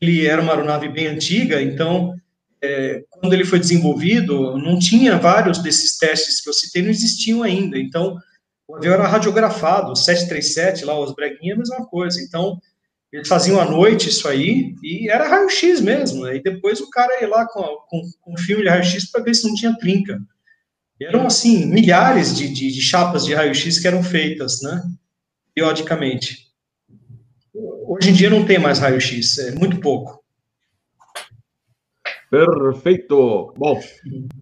ele era uma aeronave bem antiga, então é, quando ele foi desenvolvido, não tinha vários desses testes que eu citei, não existiam ainda. Então, o avião era radiografado, o 737, lá, os breguinhas, a mesma coisa. Então, eles faziam à noite isso aí, e era raio-x mesmo. E depois o cara ia lá com, com, com um filme de raio-x para ver se não tinha trinca. E eram, assim, milhares de, de, de chapas de raio-x que eram feitas, né, periodicamente. Hoje em dia não tem mais raio-x, é muito pouco. Perfeito. Bom,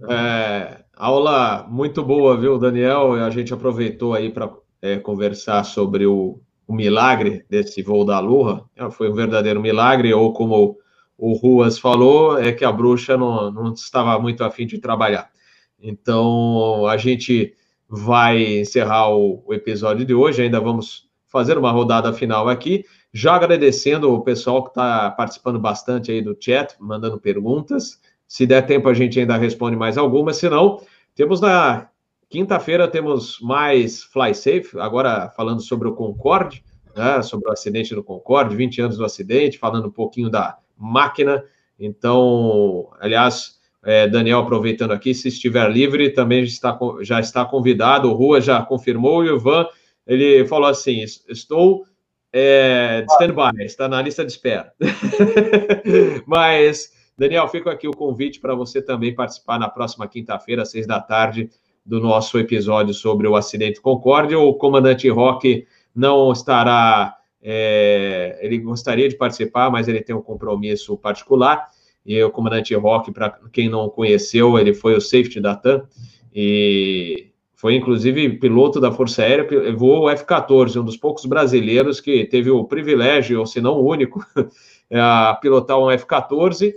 é, aula muito boa, viu, Daniel? A gente aproveitou aí para é, conversar sobre o, o, milagre desse voo da Lua. É, foi um verdadeiro milagre, ou como o Ruas falou, é que a bruxa não, não estava muito afim de trabalhar. Então, a gente vai encerrar o, o episódio de hoje, ainda vamos fazer uma rodada final aqui. Já agradecendo o pessoal que está participando bastante aí do chat, mandando perguntas. Se der tempo, a gente ainda responde mais algumas. Se não, Temos na quinta-feira, temos mais Fly Safe, agora falando sobre o Concorde, né, sobre o acidente do Concorde, 20 anos do acidente, falando um pouquinho da máquina. Então, aliás, é, Daniel, aproveitando aqui, se estiver livre, também está, já está convidado. O Rua já confirmou e o Ivan, ele falou assim: estou é, stand-by, está na lista de espera. Mas, Daniel, fica aqui o convite para você também participar na próxima quinta-feira, às seis da tarde, do nosso episódio sobre o acidente Concórdia. O comandante Roque não estará, é, ele gostaria de participar, mas ele tem um compromisso particular. E o comandante Roque, para quem não conheceu, ele foi o safety da TAM e foi inclusive piloto da Força Aérea, voou o F-14, um dos poucos brasileiros que teve o privilégio, ou se não o único, a pilotar um F-14.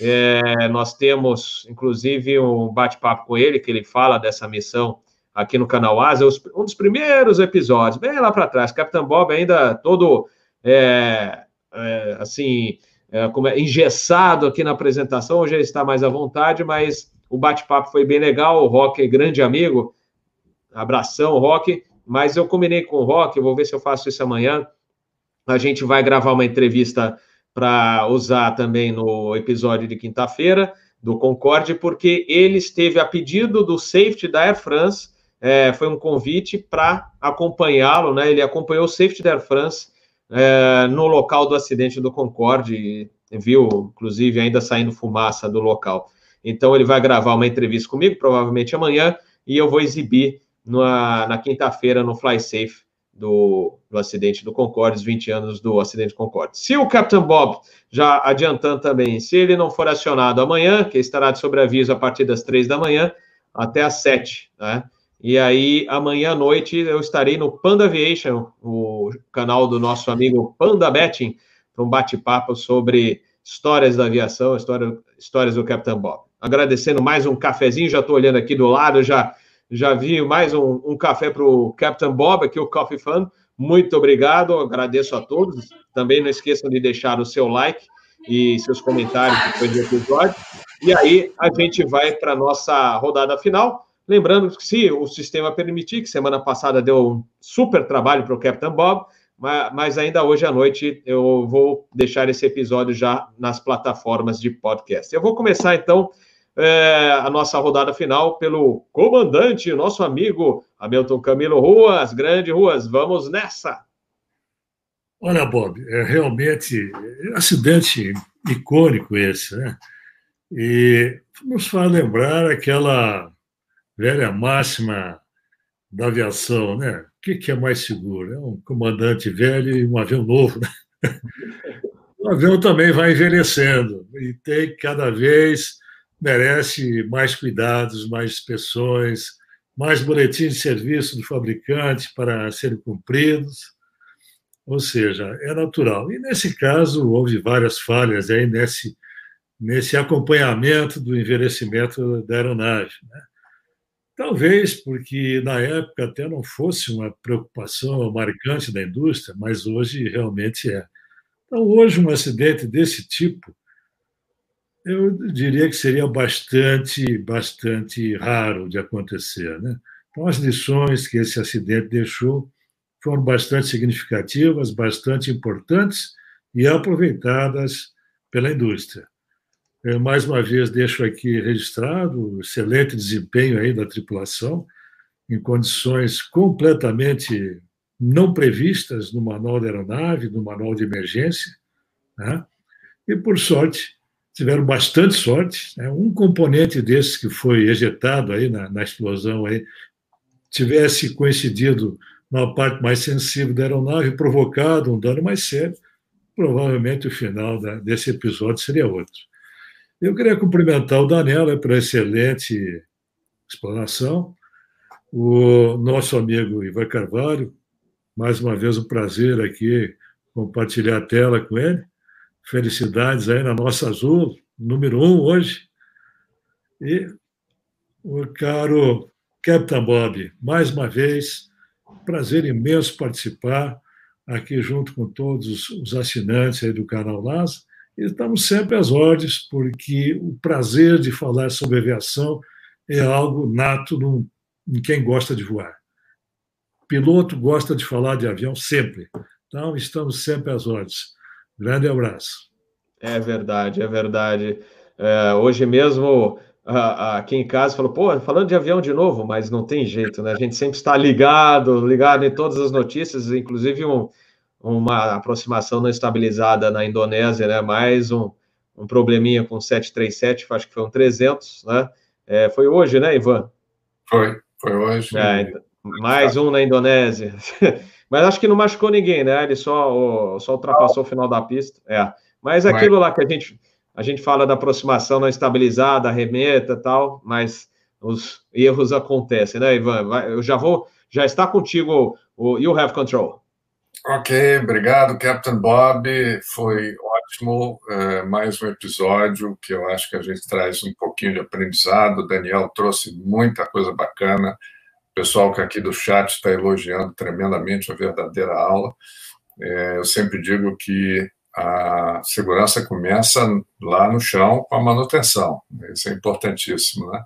É, nós temos, inclusive, um bate-papo com ele, que ele fala dessa missão aqui no canal Asa, um dos primeiros episódios, bem lá para trás. Capitão Bob ainda todo, é, é, assim, é, como é, engessado aqui na apresentação, hoje ele está mais à vontade, mas o bate-papo foi bem legal. O Rock é grande amigo, Abração, Rock. Mas eu combinei com o Rock, vou ver se eu faço isso amanhã. A gente vai gravar uma entrevista para usar também no episódio de quinta-feira do Concorde, porque ele esteve a pedido do safety da Air France, é, foi um convite para acompanhá-lo, né? Ele acompanhou o safety da Air France é, no local do acidente do Concorde, viu, inclusive, ainda saindo fumaça do local. Então, ele vai gravar uma entrevista comigo, provavelmente amanhã, e eu vou exibir na, na quinta-feira no Fly Safe do, do acidente do Concorde, os 20 anos do acidente do Concorde. Se o Captain Bob, já adiantando também, se ele não for acionado amanhã, que estará de sobreaviso a partir das três da manhã até às sete, né? E aí, amanhã à noite, eu estarei no Panda Aviation, o canal do nosso amigo Panda Betting, para um bate-papo sobre histórias da aviação, história, histórias do Captain Bob. Agradecendo mais um cafezinho, já estou olhando aqui do lado, já já vi mais um, um café para o Captain Bob, aqui o Coffee Fund. Muito obrigado, agradeço a todos. Também não esqueçam de deixar o seu like e seus comentários depois do episódio. E aí a gente vai para a nossa rodada final. Lembrando que se o sistema permitir, que semana passada deu um super trabalho para o Captain Bob, mas ainda hoje à noite eu vou deixar esse episódio já nas plataformas de podcast. Eu vou começar então é, a nossa rodada final pelo comandante, nosso amigo Hamilton Camilo Ruas. Grande Ruas, vamos nessa! Olha, Bob, é realmente um acidente icônico esse, né? E nos faz lembrar aquela velha máxima da aviação, né? O que é mais seguro? É um comandante velho e um avião novo, né? O avião também vai envelhecendo e tem cada vez merece mais cuidados, mais inspeções, mais boletins de serviço do fabricante para serem cumpridos. Ou seja, é natural. E nesse caso, houve várias falhas aí nesse, nesse acompanhamento do envelhecimento da aeronave. Né? Talvez porque na época até não fosse uma preocupação marcante da indústria, mas hoje realmente é. Então, hoje, um acidente desse tipo eu diria que seria bastante, bastante raro de acontecer. Né? Então, as lições que esse acidente deixou foram bastante significativas, bastante importantes e aproveitadas pela indústria. Eu, mais uma vez, deixo aqui registrado o excelente desempenho aí da tripulação, em condições completamente não previstas no manual da aeronave, no manual de emergência. Né? E, por sorte, tiveram bastante sorte. Né? Um componente desses que foi ejetado aí na, na, explosão aí tivesse coincidido na parte mais sensível da aeronave, provocado um dano mais sério, provavelmente o final da, desse episódio seria outro. Eu queria cumprimentar o Daniel né, pela excelente explanação, o nosso amigo Ivan Carvalho, mais uma vez um prazer aqui compartilhar a tela com ele. Felicidades aí na nossa Azul, número um hoje. E o caro Captain Bob, mais uma vez, prazer imenso participar aqui junto com todos os assinantes aí do canal LAS. E estamos sempre às ordens, porque o prazer de falar sobre aviação é algo nato no, em quem gosta de voar. Piloto gosta de falar de avião sempre. Então, estamos sempre às ordens. Grande abraço. É verdade, é verdade. É, hoje mesmo, aqui em casa, falou, pô, falando de avião de novo, mas não tem jeito, né? A gente sempre está ligado, ligado em todas as notícias, inclusive um, uma aproximação não estabilizada na Indonésia, né? Mais um, um probleminha com 737, acho que foi um 300, né? É, foi hoje, né, Ivan? Foi, foi hoje. É, então, mais um na Indonésia. Mas acho que não machucou ninguém, né? Ele só, só ultrapassou o final da pista. É. Mas aquilo lá que a gente, a gente fala da aproximação não estabilizada, remeta e tal, mas os erros acontecem, né, Ivan? Eu já vou, já está contigo o You Have Control. Ok, obrigado, Captain Bob. Foi ótimo. É, mais um episódio que eu acho que a gente traz um pouquinho de aprendizado. O Daniel trouxe muita coisa bacana. Pessoal que aqui do chat está elogiando tremendamente a verdadeira aula. É, eu sempre digo que a segurança começa lá no chão com a manutenção. Isso é importantíssimo, né?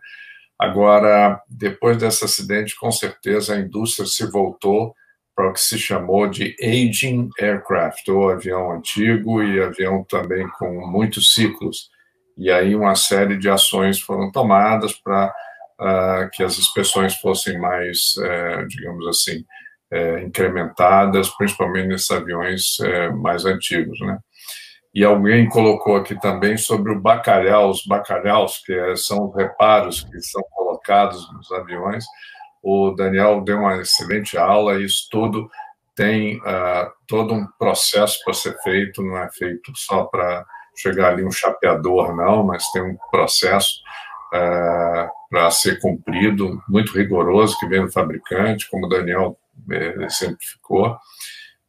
Agora, depois desse acidente, com certeza a indústria se voltou para o que se chamou de aging aircraft, ou avião antigo e avião também com muitos ciclos. E aí uma série de ações foram tomadas para uh, que as inspeções fossem mais, uh, digamos assim, uh, incrementadas, principalmente nesses aviões eh, mais antigos, né? E alguém colocou aqui também sobre o bacalhau, os bacalhaus, que são os reparos que são colocados nos aviões, o Daniel deu uma excelente aula isso tudo tem uh, todo um processo para ser feito, não é feito só para chegar ali um chapeador, não, mas tem um processo para ser cumprido, muito rigoroso, que vem do fabricante, como o Daniel eh, exemplificou.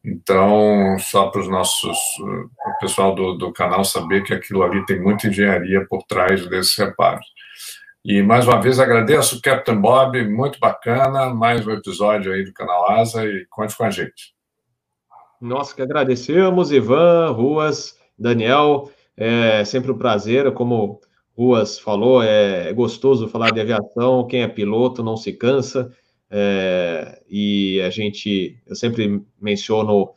Então, só para os nossos, o pessoal do, do canal saber que aquilo ali tem muita engenharia por trás desses reparos. E mais uma vez agradeço Captain Bob, muito bacana, mais um episódio aí do canal Asa e conte com a gente. Nós que agradecemos, Ivan, Ruas, Daniel, é sempre um prazer, como Ruas falou, é gostoso falar de aviação, quem é piloto não se cansa, é, e a gente, eu sempre menciono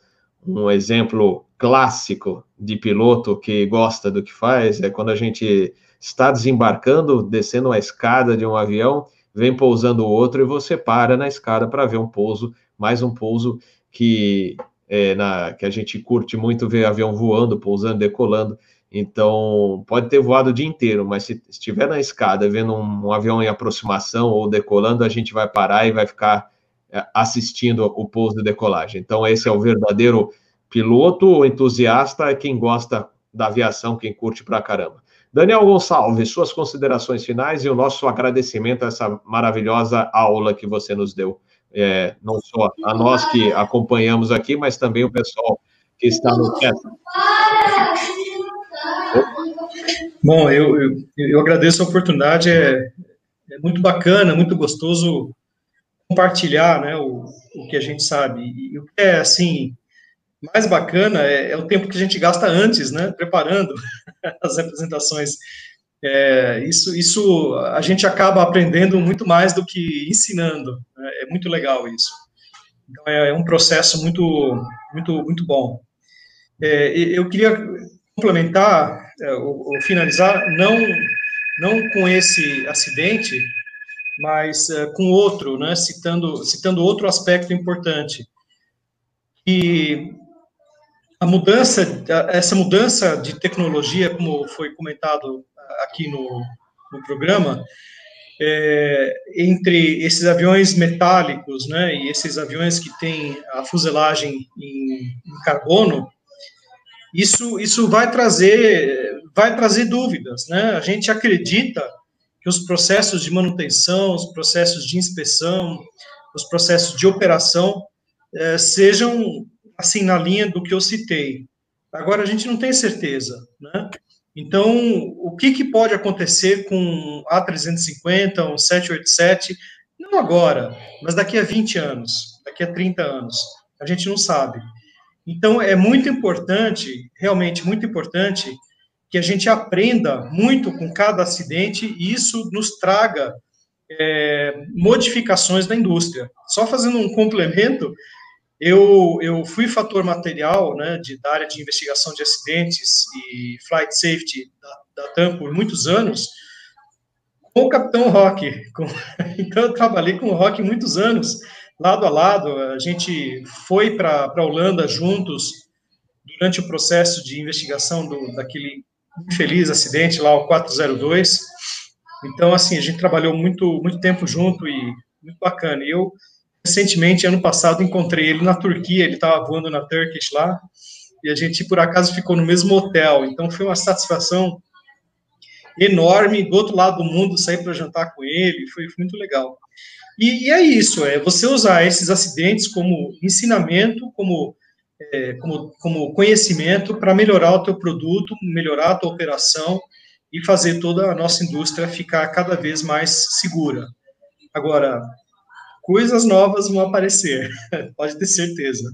um exemplo clássico de piloto que gosta do que faz, é quando a gente está desembarcando, descendo uma escada de um avião, vem pousando outro e você para na escada para ver um pouso, mais um pouso que é, na, que a gente curte muito ver avião voando, pousando, decolando. Então, pode ter voado o dia inteiro, mas se estiver na escada vendo um, um avião em aproximação ou decolando, a gente vai parar e vai ficar é, assistindo o pouso de decolagem. Então, esse é o verdadeiro piloto, o entusiasta, é quem gosta da aviação, quem curte pra caramba. Daniel Gonçalves, suas considerações finais e o nosso agradecimento a essa maravilhosa aula que você nos deu. É, não só a nós que acompanhamos aqui, mas também o pessoal que está no chat. Bom, eu, eu, eu, agradeço a oportunidade, é, é, muito bacana, muito gostoso compartilhar né, o, o que a gente sabe. E o que é, assim, mais bacana é, é, o tempo que a gente gasta antes, né, preparando as apresentações. É, isso, isso a gente acaba aprendendo muito mais do que ensinando. Né? É muito legal isso. Então é, é um processo muito, muito, muito bom. É, eu queria complementar é, ou, ou, finalizar não não com esse acidente, mas é, com outro, né? Citando citando outro aspecto importante que a mudança, essa mudança de tecnologia, como foi comentado aqui no, no programa, é, entre esses aviões metálicos, né, e esses aviões que têm a fuselagem em, em carbono, isso, isso vai trazer, vai trazer dúvidas, né? A gente acredita que os processos de manutenção, os processos de inspeção, os processos de operação é, sejam assim, na linha do que eu citei. Agora, a gente não tem certeza, né? Então, o que, que pode acontecer com A350, um 787, não agora, mas daqui a 20 anos, daqui a 30 anos? A gente não sabe. Então, é muito importante, realmente muito importante, que a gente aprenda muito com cada acidente e isso nos traga é, modificações da indústria. Só fazendo um complemento, eu, eu fui fator material né, de, da área de investigação de acidentes e flight safety da, da TAM por muitos anos, com o Capitão Rock. Com, então, eu trabalhei com o Rock muitos anos, lado a lado. A gente foi para a Holanda juntos durante o processo de investigação do, daquele infeliz acidente lá, o 402. Então, assim, a gente trabalhou muito, muito tempo junto e muito bacana. Eu, recentemente, ano passado, encontrei ele na Turquia, ele estava voando na Turkish lá, e a gente, por acaso, ficou no mesmo hotel. Então, foi uma satisfação enorme do outro lado do mundo sair para jantar com ele, foi, foi muito legal. E, e, é isso, é você usar esses acidentes como ensinamento, como, é, como, como conhecimento para melhorar o teu produto, melhorar a tua operação e fazer toda a nossa indústria ficar cada vez mais segura. Agora, coisas novas vão aparecer, pode ter certeza.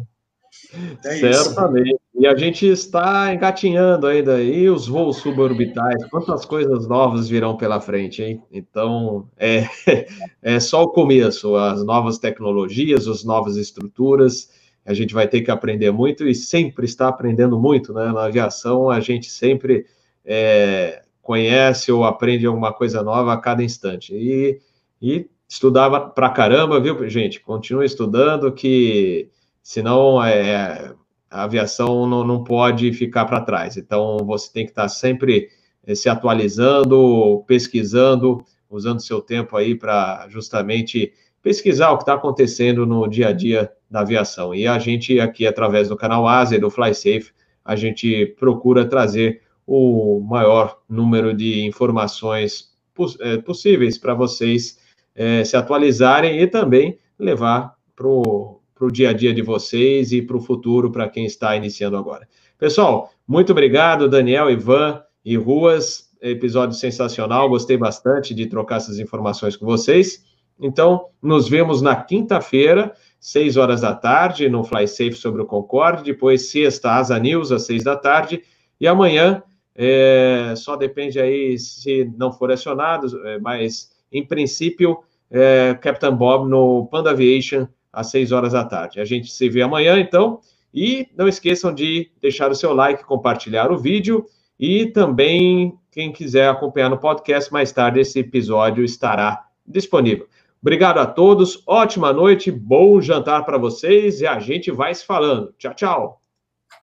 É Certamente. Isso. E a gente está engatinhando ainda aí os voos suborbitais, quantas coisas novas virão pela frente, hein? Então, é, é só o começo, as novas tecnologias, as novas estruturas, a gente vai ter que aprender muito e sempre está aprendendo muito, né? Na aviação, a gente sempre é, conhece ou aprende alguma coisa nova a cada instante. E, e estudava pra caramba, viu, gente? Continue estudando, que senão é, a aviação não, não pode ficar para trás. Então, você tem que estar sempre eh, se atualizando, pesquisando, usando seu tempo aí para justamente pesquisar o que está acontecendo no dia a dia da aviação. E a gente aqui, através do canal Asa e do FlySafe, a gente procura trazer o maior número de informações poss é, possíveis para vocês é, se atualizarem e também levar para o para o dia a dia de vocês e para o futuro para quem está iniciando agora. Pessoal, muito obrigado, Daniel, Ivan e Ruas. Episódio sensacional, gostei bastante de trocar essas informações com vocês. Então, nos vemos na quinta-feira, seis horas da tarde, no Fly Safe sobre o Concorde. Depois, sexta, Asa News, às seis da tarde. E amanhã, é, só depende aí se não for acionado, é, mas em princípio, é, Captain Bob no Panda Aviation às 6 horas da tarde. A gente se vê amanhã, então. E não esqueçam de deixar o seu like, compartilhar o vídeo e também, quem quiser acompanhar no podcast, mais tarde esse episódio estará disponível. Obrigado a todos, ótima noite, bom jantar para vocês e a gente vai se falando. Tchau, tchau.